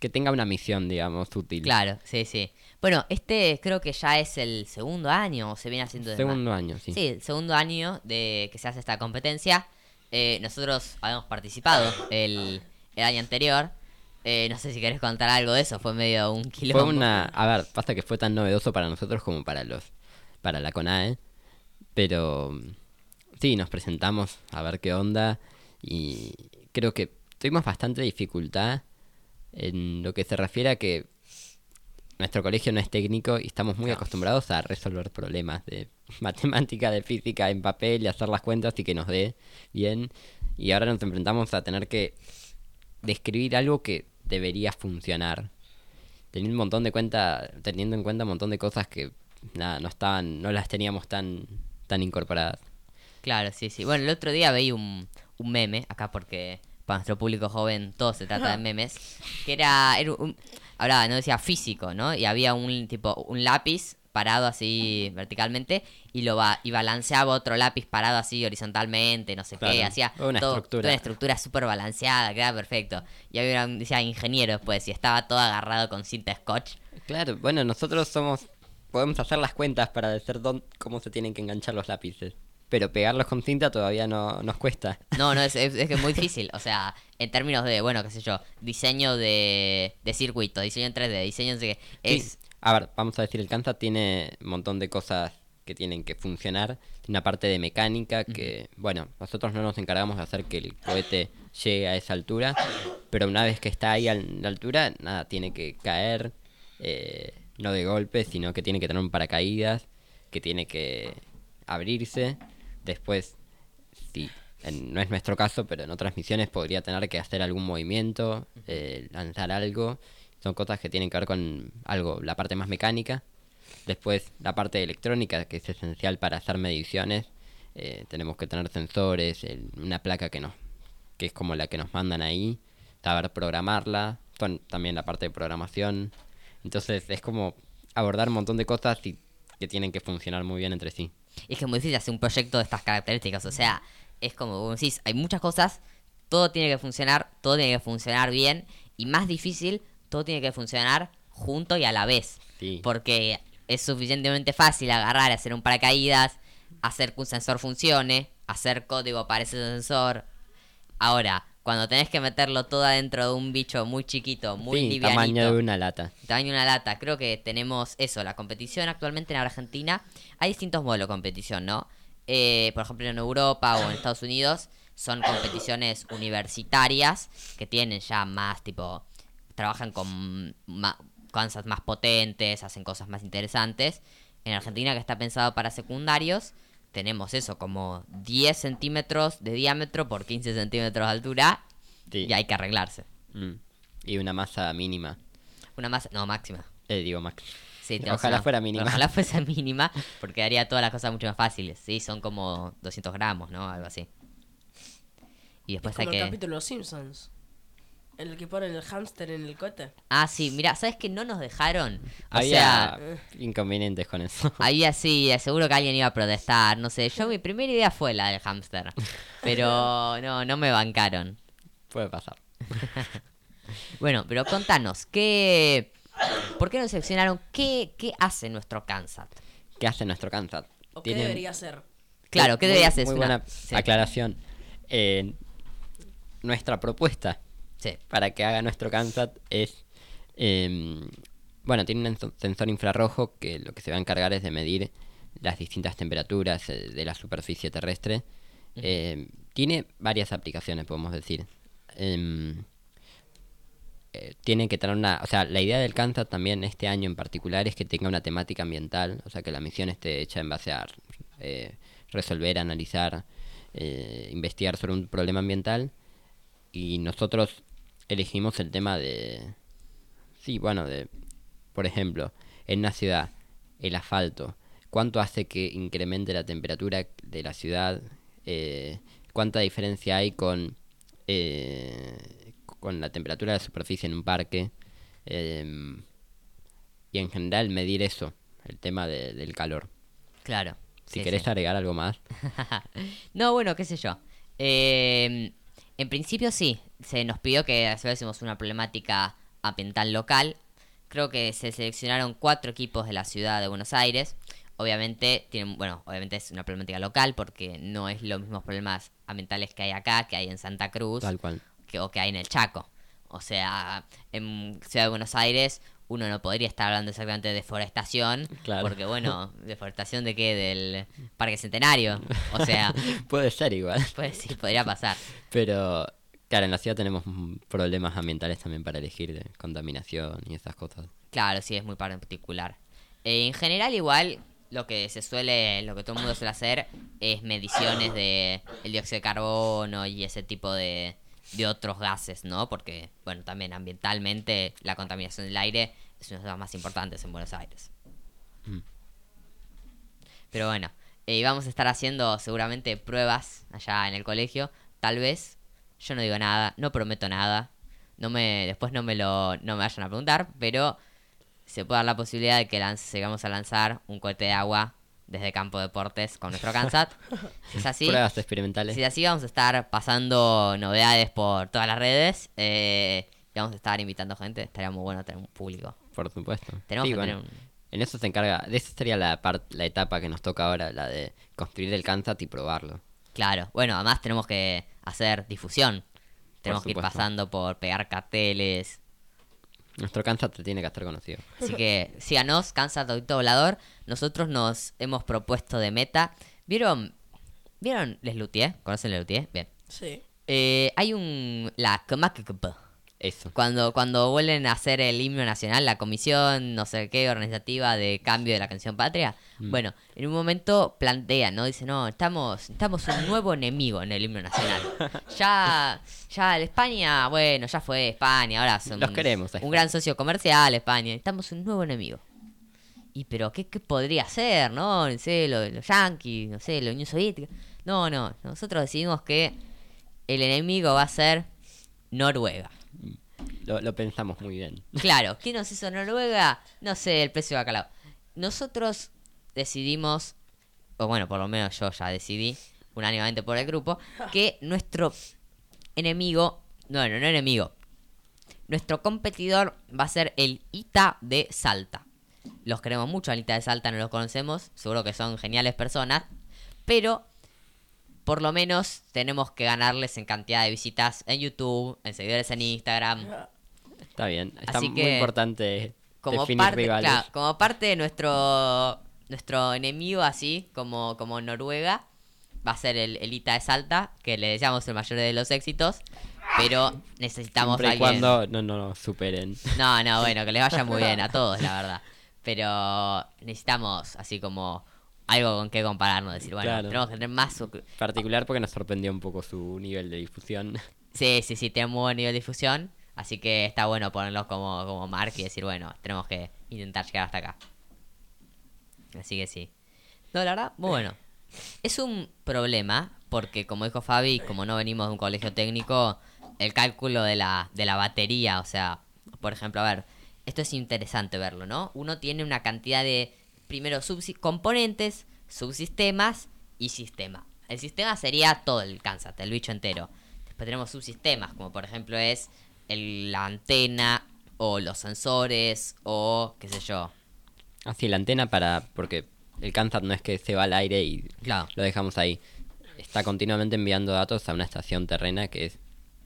que tenga una misión, digamos, útil. Claro, sí, sí. Bueno, este creo que ya es el segundo año, o se viene haciendo Segundo año, sí. Sí, el segundo año de que se hace esta competencia. Eh, nosotros habíamos participado el, el año anterior. Eh, no sé si querés contar algo de eso, fue medio un quilombo. Fue una, a ver, pasa que fue tan novedoso para nosotros como para los, para la CONAE, pero sí, nos presentamos a ver qué onda y creo que tuvimos bastante dificultad en lo que se refiere a que nuestro colegio no es técnico y estamos muy acostumbrados a resolver problemas de matemática, de física en papel y hacer las cuentas y que nos dé bien. Y ahora nos enfrentamos a tener que describir algo que debería funcionar. Teniendo un montón de cuenta, teniendo en cuenta un montón de cosas que nada, no estaban, no las teníamos tan, tan incorporadas. Claro, sí, sí. Bueno, el otro día veí un, un meme, acá porque para nuestro público joven todo se trata de memes, que era, era un, hablaba, no decía físico, ¿no? Y había un tipo, un lápiz parado así verticalmente y lo va y balanceaba otro lápiz parado así horizontalmente, no sé qué, hacía toda una todo- estructura. toda una estructura súper balanceada, quedaba perfecto. Y había un, decía ingeniero después y estaba todo agarrado con cinta scotch. Claro, bueno, nosotros somos, podemos hacer las cuentas para decir dónde, cómo se tienen que enganchar los lápices. Pero pegarlos con cinta todavía no nos cuesta. No, no, es, es, es que es muy difícil. O sea, en términos de, bueno, qué sé yo, diseño de, de circuito, diseño en 3D, diseño qué. Es, Sí, A ver, vamos a decir, el Kansas tiene un montón de cosas que tienen que funcionar. Tiene una parte de mecánica que, bueno, nosotros no nos encargamos de hacer que el cohete llegue a esa altura, pero una vez que está ahí a la altura, nada, tiene que caer, eh, no de golpe, sino que tiene que tener un paracaídas, que tiene que abrirse. Después, sí, en- no es nuestro caso, pero en otras misiones podría tener que hacer algún movimiento, eh, lanzar algo. Son cosas que tienen que ver con algo, la parte más mecánica. Después, la parte electrónica, que es esencial para hacer mediciones. Eh, tenemos que tener sensores, el- una placa que nos que es como la que nos mandan ahí, saber programarla, son también la parte de programación. Entonces, es como abordar un montón de cosas y que tienen que funcionar muy bien entre sí. Es que es muy difícil hacer un proyecto de estas características. O sea, es como vos decís, hay muchas cosas, todo tiene que funcionar, todo tiene que funcionar bien. Y más difícil, todo tiene que funcionar junto y a la vez. Sí. Porque es suficientemente fácil agarrar, hacer un paracaídas, hacer que un sensor funcione, hacer código para ese sensor. Ahora, cuando tenés que meterlo todo adentro de un bicho muy chiquito, muy sí, livianito, tamaño de una lata. tamaño de una lata, creo que tenemos eso, la competición actualmente en Argentina. Hay distintos modelos de competición, ¿no? Eh, por ejemplo, en Europa o en Estados Unidos son competiciones universitarias que tienen ya más tipo trabajan con Kansas más potentes, hacen cosas más interesantes. En Argentina, que está pensado para secundarios, tenemos eso, como 10 centímetros de diámetro por 15 centímetros de altura Sí. y hay que arreglarse. Mm. Y una masa mínima. Una más, no, máxima. Eh, digo. Sí, tenemos Ojalá una- fuera mínima. Ojalá fuese mínima, porque haría todas las cosas mucho más fáciles. Sí, son como 200 gramos, ¿no? Algo así. Y después hay Como el que... capítulo de Los Simpsons. En el que ponen el hámster en el cohete. Ah, sí, mira, ¿sabes que no nos dejaron? O Había sea, inconvenientes con eso. había sí, seguro que alguien iba a protestar, no sé. Yo mi primera idea fue la del hámster, pero no, no me bancaron. Puede pasar. Bueno, pero contanos, ¿qué... ¿Por qué nos seleccionaron? ¿Qué, qué hace nuestro Kansas? ¿Qué hace nuestro Kansas? ¿O qué debería ser? Claro, ¿qué Muy- debería hacer? Muy una- buena sí, aclaración. Eh, nuestra propuesta sí. para que haga nuestro Kansas es. em, bueno, tiene un enso- sensor infrarrojo que lo que se va a encargar es de medir las distintas temperaturas eh, de la superficie terrestre. Em, tiene varias aplicaciones, podemos decir. Em, eh, tiene que tener una. O sea, la idea del Kansas también este año en particular es que tenga una temática ambiental. O sea, que la misión esté hecha en base a eh, resolver, analizar, eh, investigar sobre un problema ambiental. Y nosotros elegimos el tema de. Sí, bueno, de. Por ejemplo, en una ciudad, el asfalto. ¿Cuánto hace que incremente la temperatura de la ciudad? Eh, ¿Cuánta diferencia hay con. eh, con la temperatura de la superficie en un parque? Em, y en general medir eso, el tema de- del calor. Claro. Si sí, querés sí. agregar algo más. no, bueno, qué sé yo. Eh, en principio sí, se nos pidió que hiciésemos una problemática ambiental local. Creo que se seleccionaron cuatro equipos de la ciudad de Buenos Aires. Obviamente tienen, bueno, obviamente es una problemática local porque no es los mismos problemas ambientales que hay acá, que hay en Santa Cruz Tal cual. que, o que hay en el Chaco. O sea, en Ciudad de Buenos Aires uno no podría estar hablando exactamente de deforestación, Claro. porque bueno, deforestación de qué, del Parque Centenario. O sea, Puede ser igual. pues sí, podría pasar. Pero, claro, en la ciudad tenemos problemas ambientales también para elegir de contaminación y esas cosas. Claro, sí, es muy particular. Eh, en general, igual, lo que se suele, lo que todo el mundo suele hacer es mediciones de el dióxido de carbono y ese tipo de, de otros gases, ¿no? Porque, bueno, también ambientalmente la contaminación del aire es uno de los más importantes en Buenos Aires. Mm. Pero bueno, eh, vamos a estar haciendo seguramente pruebas allá en el colegio. Tal vez, yo no digo nada, no prometo nada. No me, después no me lo, no me vayan a preguntar, pero se puede dar la posibilidad de que lance- llegamos a lanzar un cohete de agua desde Campo Deportes con nuestro Kansat. Si es así, Pruebas experimentales. si es así, vamos a estar pasando novedades por todas las redes. eh, y vamos a estar invitando gente. Estaría muy bueno tener un público. Por supuesto. Tenemos Sí, que bueno, tener un- En eso se encarga, de esa sería la, la etapa que nos toca ahora, la de construir el Kansas y probarlo. Claro, bueno, además tenemos que hacer difusión. Tenemos que ir pasando por pegar carteles. Nuestro Kansas te tiene que estar conocido. Así que síganos, Kansas Todito Volador. Nosotros nos hemos propuesto de meta. ¿Vieron? ¿Vieron Les Luthier? ¿Conocen Les Luthier? Bien. Sí. Eh, hay un. La KMAKP. Eso. Cuando, cuando vuelven a hacer el himno nacional, la comisión, no sé qué, organizativa de cambio de la canción patria, bueno, en un momento plantea, ¿no? Dice, no, estamos, estamos un nuevo enemigo en el himno nacional. Ya, ya España, bueno, ya fue España, ahora son Los queremos, un gran socio comercial España, estamos un nuevo enemigo. Y pero, ¿qué, qué podría ser, no? No sé, lo- los yankees, no sé, la Unión Soviética. No, no, nosotros decidimos que el enemigo va a ser Noruega. Lo, pensamos muy bien. Claro, ¿qué nos hizo Noruega? No sé, el precio de bacalao. Nosotros decidimos, o bueno, por lo menos yo ya decidí, unánimemente por el grupo, que nuestro enemigo, no, no, no enemigo, nuestro competidor va a ser el ITA de Salta. Los queremos mucho, al ITA de Salta no los conocemos, seguro que son geniales personas, pero por lo menos tenemos que ganarles en cantidad de visitas en YouTube, en seguidores en Instagram, Está bien. Está Así muy importante como definir parte, rivales. claro, como parte de nuestro nuestro enemigo así como como Noruega va a ser el, el Ita de Salta, que le deseamos el mayor de los éxitos, pero necesitamos Siempre y alguien... cuando no, no, no superen. No, no, bueno, que les vaya muy bien a todos, la verdad. Pero necesitamos así como algo con qué compararnos, decir, bueno, Claro. tenemos que tener más... Particular porque nos sorprendió un poco su nivel de difusión. Sí, sí, sí, tiene muy buen nivel de difusión, así que está bueno ponerlos como, como marca y decir, bueno, tenemos que intentar llegar hasta acá. Así que sí. No, la verdad, muy bueno. Es un problema, porque como dijo Fabi, como no venimos de un colegio técnico, el cálculo de la, de la batería, o sea, por ejemplo, a ver, esto es interesante verlo, ¿no? Uno tiene una cantidad de, primero, subsi- componentes, subsistemas y sistema. El sistema sería todo el Kansas, el bicho entero. Después tenemos subsistemas, como por ejemplo es el- la antena o los sensores o qué sé yo. Así, la antena para. Porque el Kansas no es que se va al aire y Claro. lo dejamos ahí. Está continuamente enviando datos a una estación terrena que es.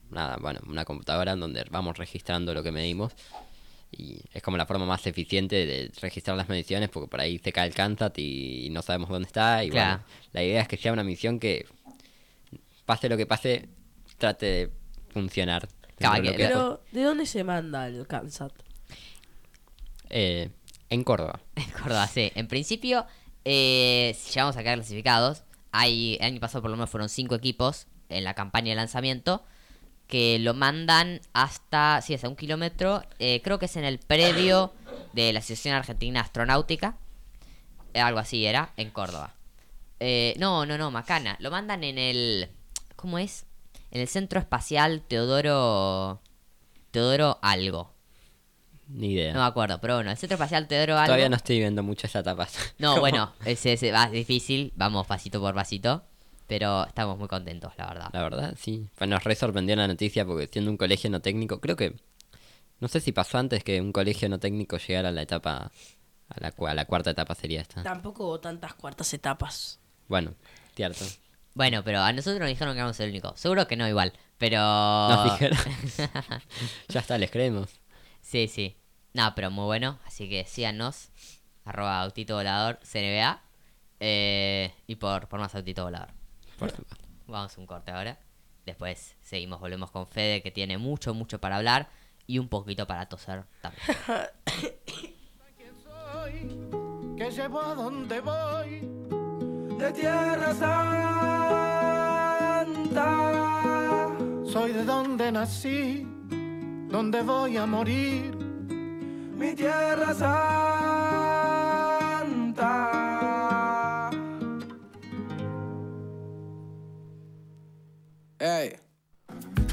Nada, bueno, una computadora en donde vamos registrando lo que medimos. Y es como la forma más eficiente de registrar las mediciones porque por ahí se cae el Kansas y no sabemos dónde está. Y Claro. bueno, la idea es que sea una misión que, pase lo que pase, trate de funcionar. Claro, que- Pero, ¿de dónde se manda el Kansat? Eh, en Córdoba. En Córdoba, sí. En principio, eh, si llegamos a quedar clasificados, hay, el año pasado por lo menos fueron cinco equipos en la campaña de lanzamiento que lo mandan hasta, sí, hasta un kilómetro, eh, creo que es en el predio de la Asociación Argentina Astronáutica, eh, algo así era, en Córdoba. Eh, no, no, no, Macana, lo mandan en el, ¿cómo es? En el Centro Espacial Teodoro, Teodoro algo, Ni idea. no me acuerdo, pero bueno, el Centro Espacial Teodoro algo. Todavía no estoy viendo muchas etapas. No, bueno, ese, ese va es difícil, vamos pasito por pasito, pero estamos muy contentos, la verdad. La verdad, sí. Nos re sorprendió la noticia porque siendo un colegio no técnico, creo que. No sé si pasó antes que un colegio no técnico llegara a la etapa. A la, a la cuarta etapa sería esta. Tampoco hubo tantas cuartas etapas. Bueno, cierto. Bueno, pero a nosotros nos dijeron que éramos el único. Seguro que no igual, pero... Nos dijeron. ya está, les creemos. sí, sí. No, pero muy bueno, así que síganos, arroba autito volador, CNBA, eh, y por, por más autito volador. Por. Vamos a un corte ahora. Después seguimos, volvemos con Fede, que tiene mucho, mucho para hablar y un poquito para toser también. soy, que llevo a donde voy. de Tierra Santa. Soy de donde nací, donde voy a morir. Mi Tierra Santa.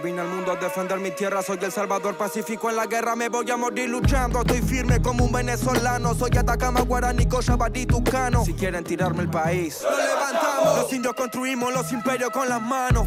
Vine al mundo a defender mi tierra, soy el salvador pacífico en la guerra, me voy a morir luchando. Estoy firme como un venezolano, soy Atacama, Guaraní, Cochabamba, Tucano. Si quieren tirarme el país, lo levantamos. Los indios construimos los imperios con las manos.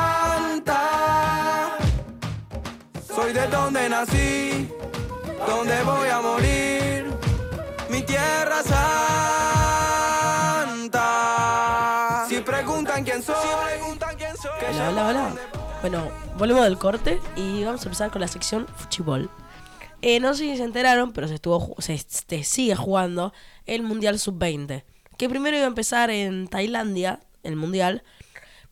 Soy de donde nací, donde voy a morir, mi Tierra Santa. Si preguntan quién soy, que Hola, llevo hola, hola. voy. Bueno, volvemos del corte y vamos a empezar con la sección Fuchibol. Eh, no sé si se enteraron, pero se estuvo se, se sigue jugando el Mundial Sub-20. Que primero iba a empezar en Tailandia, el Mundial,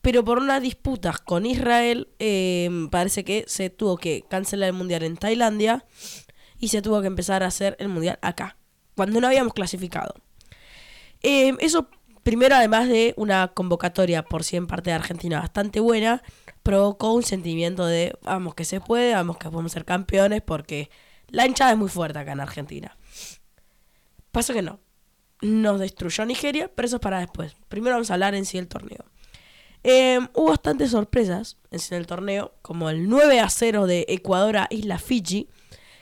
pero por unas disputas con Israel, eh, parece que se tuvo que cancelar el Mundial en Tailandia y se tuvo que empezar a hacer el Mundial acá, cuando no habíamos clasificado. Eh, eso, primero, además de una convocatoria por sí en parte de Argentina bastante buena, provocó un sentimiento de vamos que se puede, vamos que podemos ser campeones, porque la hinchada es muy fuerte acá en Argentina. Pasa que no. Nos destruyó Nigeria, pero eso es para después. Primero vamos a hablar en sí del torneo. Eh, hubo bastantes sorpresas en del torneo, como el 9 a 0 de Ecuador a Isla Fiji,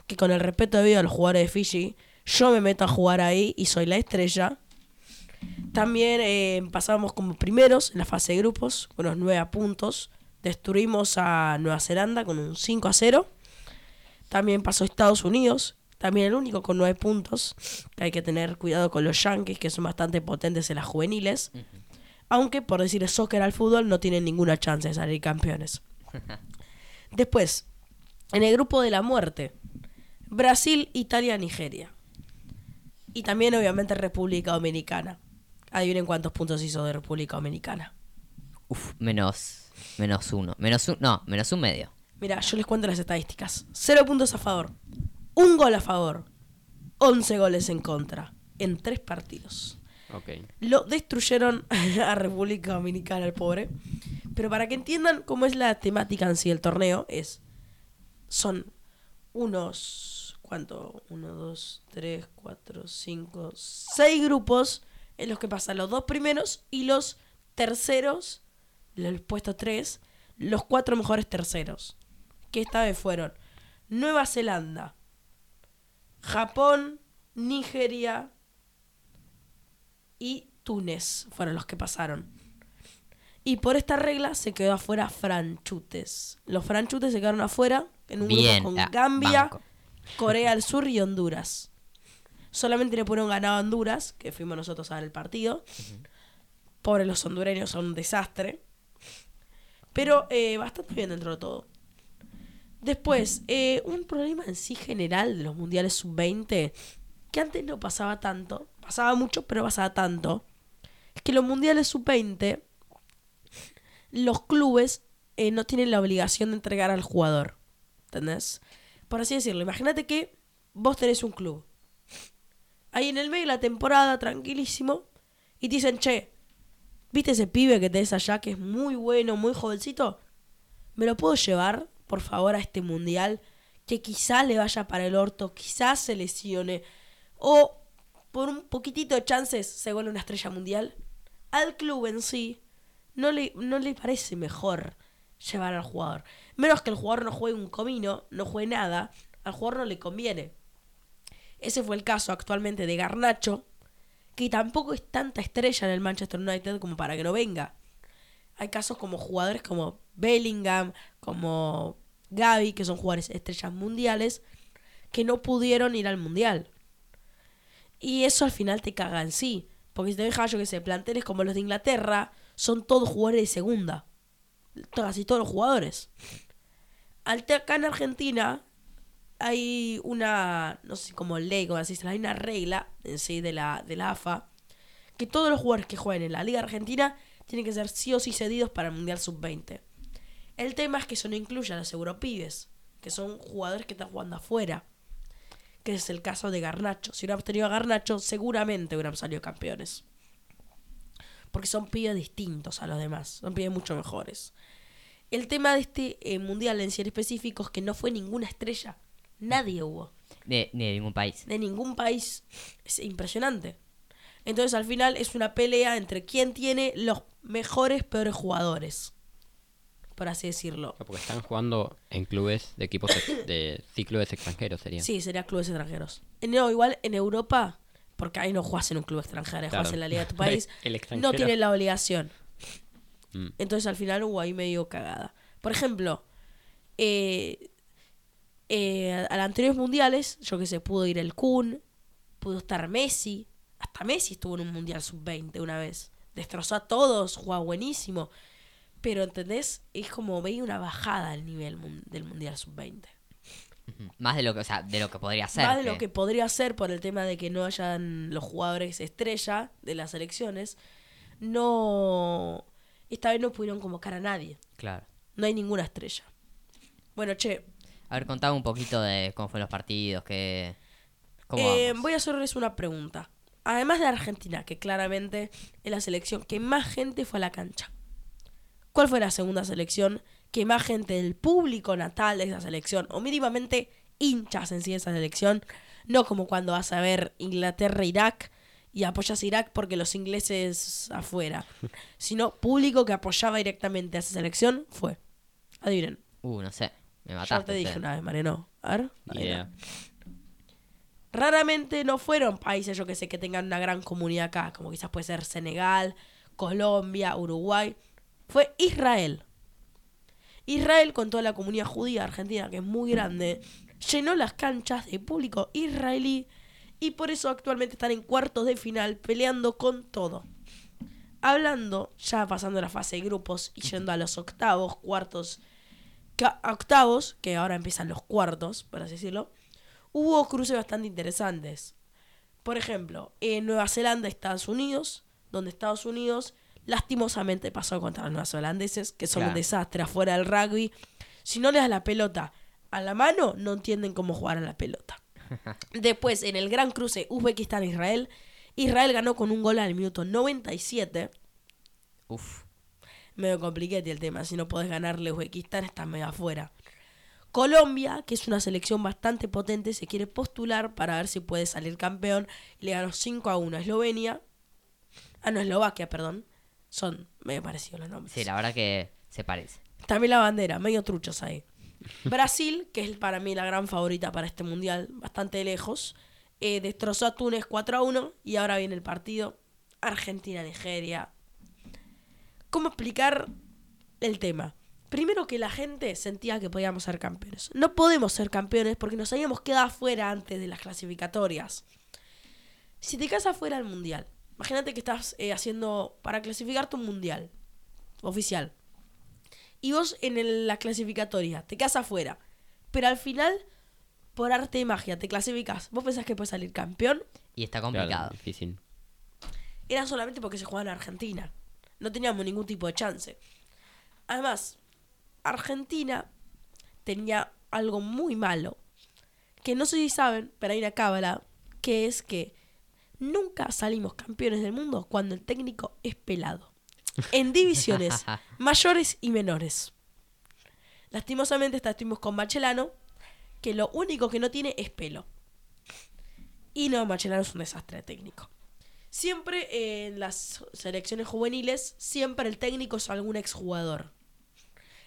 que con el respeto debido a los jugadores de Fiji, yo me meto a jugar ahí y soy la estrella. También eh, pasamos como primeros en la fase de grupos, con los 9 puntos. Destruimos a Nueva Zelanda con un 5 a 0. También pasó Estados Unidos, también el único con 9 puntos. Hay que tener cuidado con los Yankees, que son bastante potentes en las juveniles. Aunque, por decir soccer al fútbol, no tienen ninguna chance de salir campeones. Después, en el grupo de la muerte, Brasil, Italia, Nigeria. Y también, obviamente, República Dominicana. Adivinen cuántos puntos hizo de República Dominicana. Uf, menos, menos uno. Menos un, no, menos un medio. Mira, yo les cuento las estadísticas. Cero puntos a favor. Un gol a favor. 11 goles en contra. En tres partidos. Ok. Lo destruyeron a República Dominicana, el pobre. Pero para que entiendan cómo es la temática en sí del torneo, es. Son unos. ¿Cuánto? Uno, dos, tres, cuatro, cinco, seis grupos en los que pasan los dos primeros y los terceros, el puesto tres, los cuatro mejores terceros. Que esta vez fueron Nueva Zelanda, Japón, Nigeria, y Túnez fueron los que pasaron. Y por esta regla se quedó afuera Franchutes. Los Franchutes se quedaron afuera en un Bien, grupo con ah, Gambia, banco. Corea del Sur y Honduras. Solamente le fueron ganado a Honduras, que fuimos nosotros a ver el partido. Pobres los hondureños, son un desastre. Pero eh, bastante bien dentro de todo. Después, eh, un problema en sí general de los mundiales sub-20, que antes no pasaba tanto, pasaba mucho, pero pasaba tanto, es que los mundiales sub-20, los clubes eh, no tienen la obligación de entregar al jugador. ¿Entendés? Por así decirlo, imagínate que vos tenés un club. Ahí en el medio de la temporada, tranquilísimo, y te dicen, che, ¿viste ese pibe que tenés allá que es muy bueno, muy jovencito? ¿Me lo puedo llevar, por favor, a este mundial? Que quizás le vaya para el orto, quizás se lesione, o por un poquitito de chances se vuelve una estrella mundial. Al club en sí no le, no le parece mejor llevar al jugador. Menos que el jugador no juegue un comino, no juegue nada, al jugador no le conviene. Ese fue el caso actualmente de Garnacho, que tampoco es tanta estrella en el Manchester United como para que no venga. Hay casos como jugadores como Bellingham, como Gaby, que son jugadores estrellas mundiales, que no pudieron ir al mundial. Y eso al final te caga en sí. Porque si te dejas, yo que sé, planteles como los de Inglaterra, son todos jugadores de segunda. Casi todos los jugadores. Acá en Argentina hay una, no sé cómo ley, como así, hay una regla en sí de la, de la AFA, que todos los jugadores que jueguen en la Liga Argentina tienen que ser sí o sí cedidos para el Mundial Sub-20. El tema es que eso no incluye a los europibes, que son jugadores que están jugando afuera. Que es el caso de Garnacho. Si hubiéramos tenido a Garnacho, seguramente hubiéramos salido campeones. Porque son pibes distintos a los demás, son pibes mucho mejores. El tema de este eh, mundial en sí específico es que no fue ninguna estrella. Nadie hubo. De ningún país. De ningún país. Es impresionante. Entonces al final es una pelea entre quién tiene los mejores, peores jugadores. Por así decirlo. Porque están jugando en clubes de equipos de sí, clubes extranjeros sería. Sí, sería clubes extranjeros. No, igual en Europa, porque ahí no jugás en un club extranjero, Claro. jugás en la liga de tu país, El no tienes la obligación. Mm. Entonces al final hubo ahí medio cagada. Por ejemplo, eh, eh, a los anteriores mundiales, yo que sé, pudo ir el Kun, pudo estar Messi, hasta Messi estuvo en un mundial sub-20 una vez. Destrozó a todos, jugaba buenísimo. Pero, ¿entendés? Es como veía una bajada al nivel mun- del mundial sub-20. Ujú. Más de lo que, o sea, de lo que podría ser. Más de lo que podría ser por el tema de que no hayan los jugadores estrella de las selecciones. No. Esta vez no pudieron convocar a nadie. Claro. No hay ninguna estrella. Bueno, che, A ver, contame un poquito de cómo fueron los partidos, que... ¿Cómo eh, vamos? voy a hacerles una pregunta. Además de Argentina, que claramente es la selección que más gente fue a la cancha. ¿Cuál fue la segunda selección que más gente del público natal de esa selección, o mínimamente hinchas en sí de esa selección, no como cuando vas a ver Inglaterra-Irak y apoyas a Irak porque los ingleses afuera, sino público que apoyaba directamente a esa selección fue? Adivinen. Uh, no sé. Me Yo mataste. te dije una vez, Mariano. A ver. Raramente no fueron países, yo que sé, que tengan una gran comunidad acá, como quizás puede ser Senegal, Colombia, Uruguay. Fue Israel. Israel, con toda la comunidad judía argentina, que es muy grande, llenó las canchas de público israelí y por eso actualmente están en cuartos de final peleando con todo. Hablando, ya pasando la fase de grupos y yendo a los octavos, cuartos, octavos, que ahora empiezan los cuartos, por así decirlo, hubo cruces bastante interesantes. Por ejemplo, en Nueva Zelanda, Estados Unidos, donde Estados Unidos lastimosamente pasó contra los neozelandeses, que son un desastre afuera del rugby. Si no le das la pelota a la mano, no entienden cómo jugar a la pelota. Después, en el gran cruce Uzbekistán-Israel, Israel ganó con un gol al minuto 97. Uf. Medio compliquete el tema, si no podés ganarle Uzbekistán, estás medio afuera. Colombia, que es una selección bastante potente, se quiere postular para ver si puede salir campeón. Le ganó 5 a 1 a Eslovenia. Ah, no, Eslovaquia, perdón. Son medio parecidos los nombres. Sí, la verdad que se parece. También la bandera, medio truchos ahí. Brasil, que es para mí la gran favorita para este mundial, bastante lejos, eh, destrozó a Túnez 4 a 1 y ahora viene el partido Argentina-Nigeria. ¿Cómo explicar el tema? Primero que la gente sentía que podíamos ser campeones. No podemos ser campeones porque nos habíamos quedado afuera antes de las clasificatorias. Si te quedas afuera del mundial, imagínate que estás eh, haciendo para clasificarte un mundial oficial y vos en el- la clasificatoria te quedas afuera, pero al final, por arte de magia, te clasificas. ¿Vos pensás que puedes salir campeón? Y está Claro, complicado. difícil. Era solamente porque se jugaba en Argentina. No teníamos ningún tipo de chance. Además, Argentina tenía algo muy malo. Que no sé si saben, pero hay una cábala. Que es que nunca salimos campeones del mundo cuando el técnico es pelado. En divisiones mayores y menores. Lastimosamente estuvimos con Machelano, que lo único que no tiene es pelo. Y no, Machelano es un desastre técnico. Siempre en las selecciones juveniles, siempre el técnico es algún exjugador.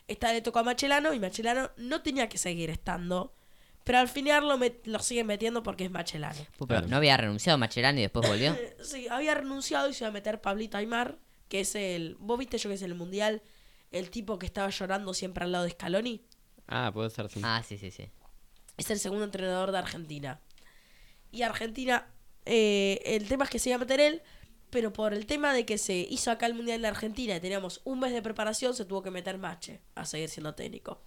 Esta le tocó a Machelano y Machelano no tenía que seguir estando. Pero al final lo, met- lo siguen metiendo porque es Machelano. Uh, pero. ¿No había renunciado Macherano y después volvió? Sí, había renunciado y se iba a meter Pablito Aymar, que es el... ¿Vos viste yo que es el mundial? El tipo que estaba llorando siempre al lado de Scaloni. Ah, puede ser, sí. Ah, sí, sí, sí. es el segundo entrenador de Argentina. Y Argentina, eh, el tema es que se iba a meter él, pero por el tema de que se hizo acá el Mundial en Argentina y teníamos un mes de preparación, se tuvo que meter Mache a seguir siendo técnico.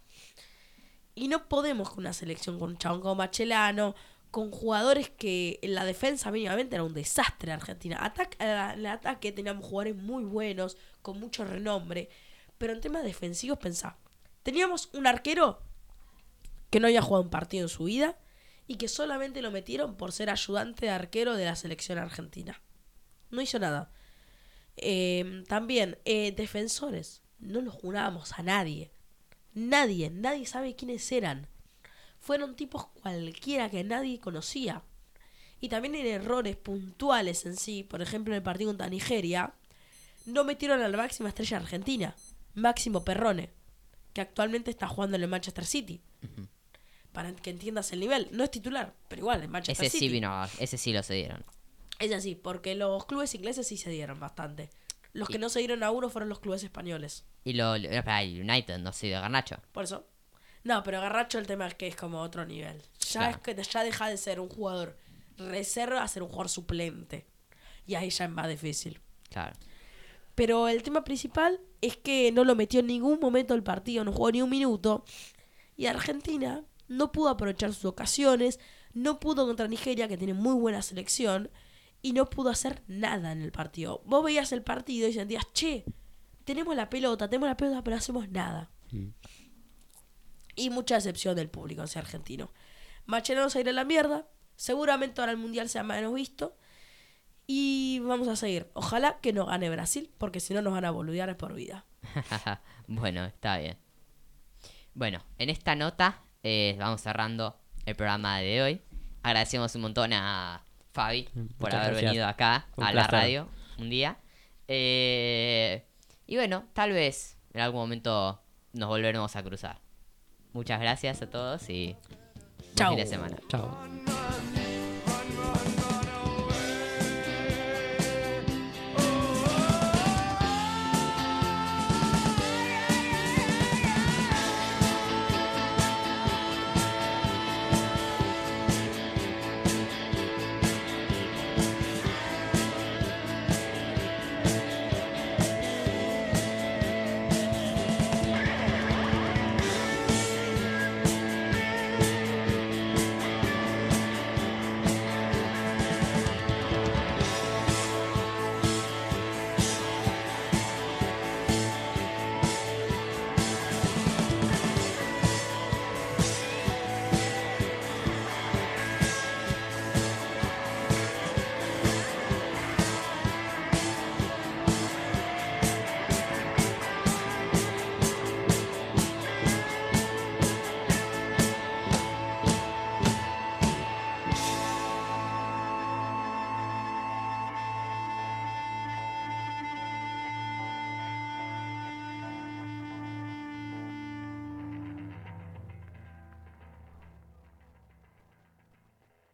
Y no podemos con una selección con un chabón como Machelano, con jugadores que en la defensa mínimamente era un desastre en Argentina. Atac en el ataque teníamos jugadores muy buenos, con mucho renombre, pero en temas defensivos pensá. Teníamos un arquero que no había jugado un partido en su vida y que solamente lo metieron por ser ayudante de arquero de la selección argentina. No hizo nada. Eh, también, eh, defensores. No los jurábamos a nadie. Nadie, nadie sabe quiénes eran. Fueron tipos cualquiera que nadie conocía. Y también en errores puntuales en sí. Por ejemplo, en el partido contra Nigeria, no metieron a la máxima estrella argentina, Máximo Perrone, que actualmente está jugando en el Manchester City. Para que entiendas el nivel. No es titular, pero igual, en Manchester Ese City. sí vino, ese sí lo cedieron. Es así, porque los clubes ingleses sí se dieron bastante. Los que Y- no se dieron a uno fueron los clubes españoles. Y lo, lo- espera, el United no se dio Garnacho. Por eso. No, pero Garracho el tema es que es como otro nivel. Ya Claro. es que ya deja de ser un jugador reserva a ser un jugador suplente. Y ahí ya es más difícil. Claro. Pero el tema principal es que no lo metió en ningún momento del partido, no jugó ni un minuto. Y Argentina no pudo aprovechar sus ocasiones, no pudo contra Nigeria, que tiene muy buena selección, y no pudo hacer nada en el partido. Vos veías el partido y sentías, che, tenemos la pelota, tenemos la pelota, pero no hacemos nada. Y mucha decepción del público hacia argentino. Macherano se irá a la mierda, seguramente ahora el mundial sea menos visto. Y vamos a seguir. Ojalá que no gane Brasil, porque si no nos van a boludear por vida. bueno, está bien. Bueno, en esta nota eh, vamos cerrando el programa de hoy. Agradecemos un montón a Fabi por Muchas haber gracias. venido acá Un a la radio un día. Eh, y bueno, tal vez en algún momento nos volveremos a cruzar. Muchas gracias a todos y buen Chao. fin de semana. Chao.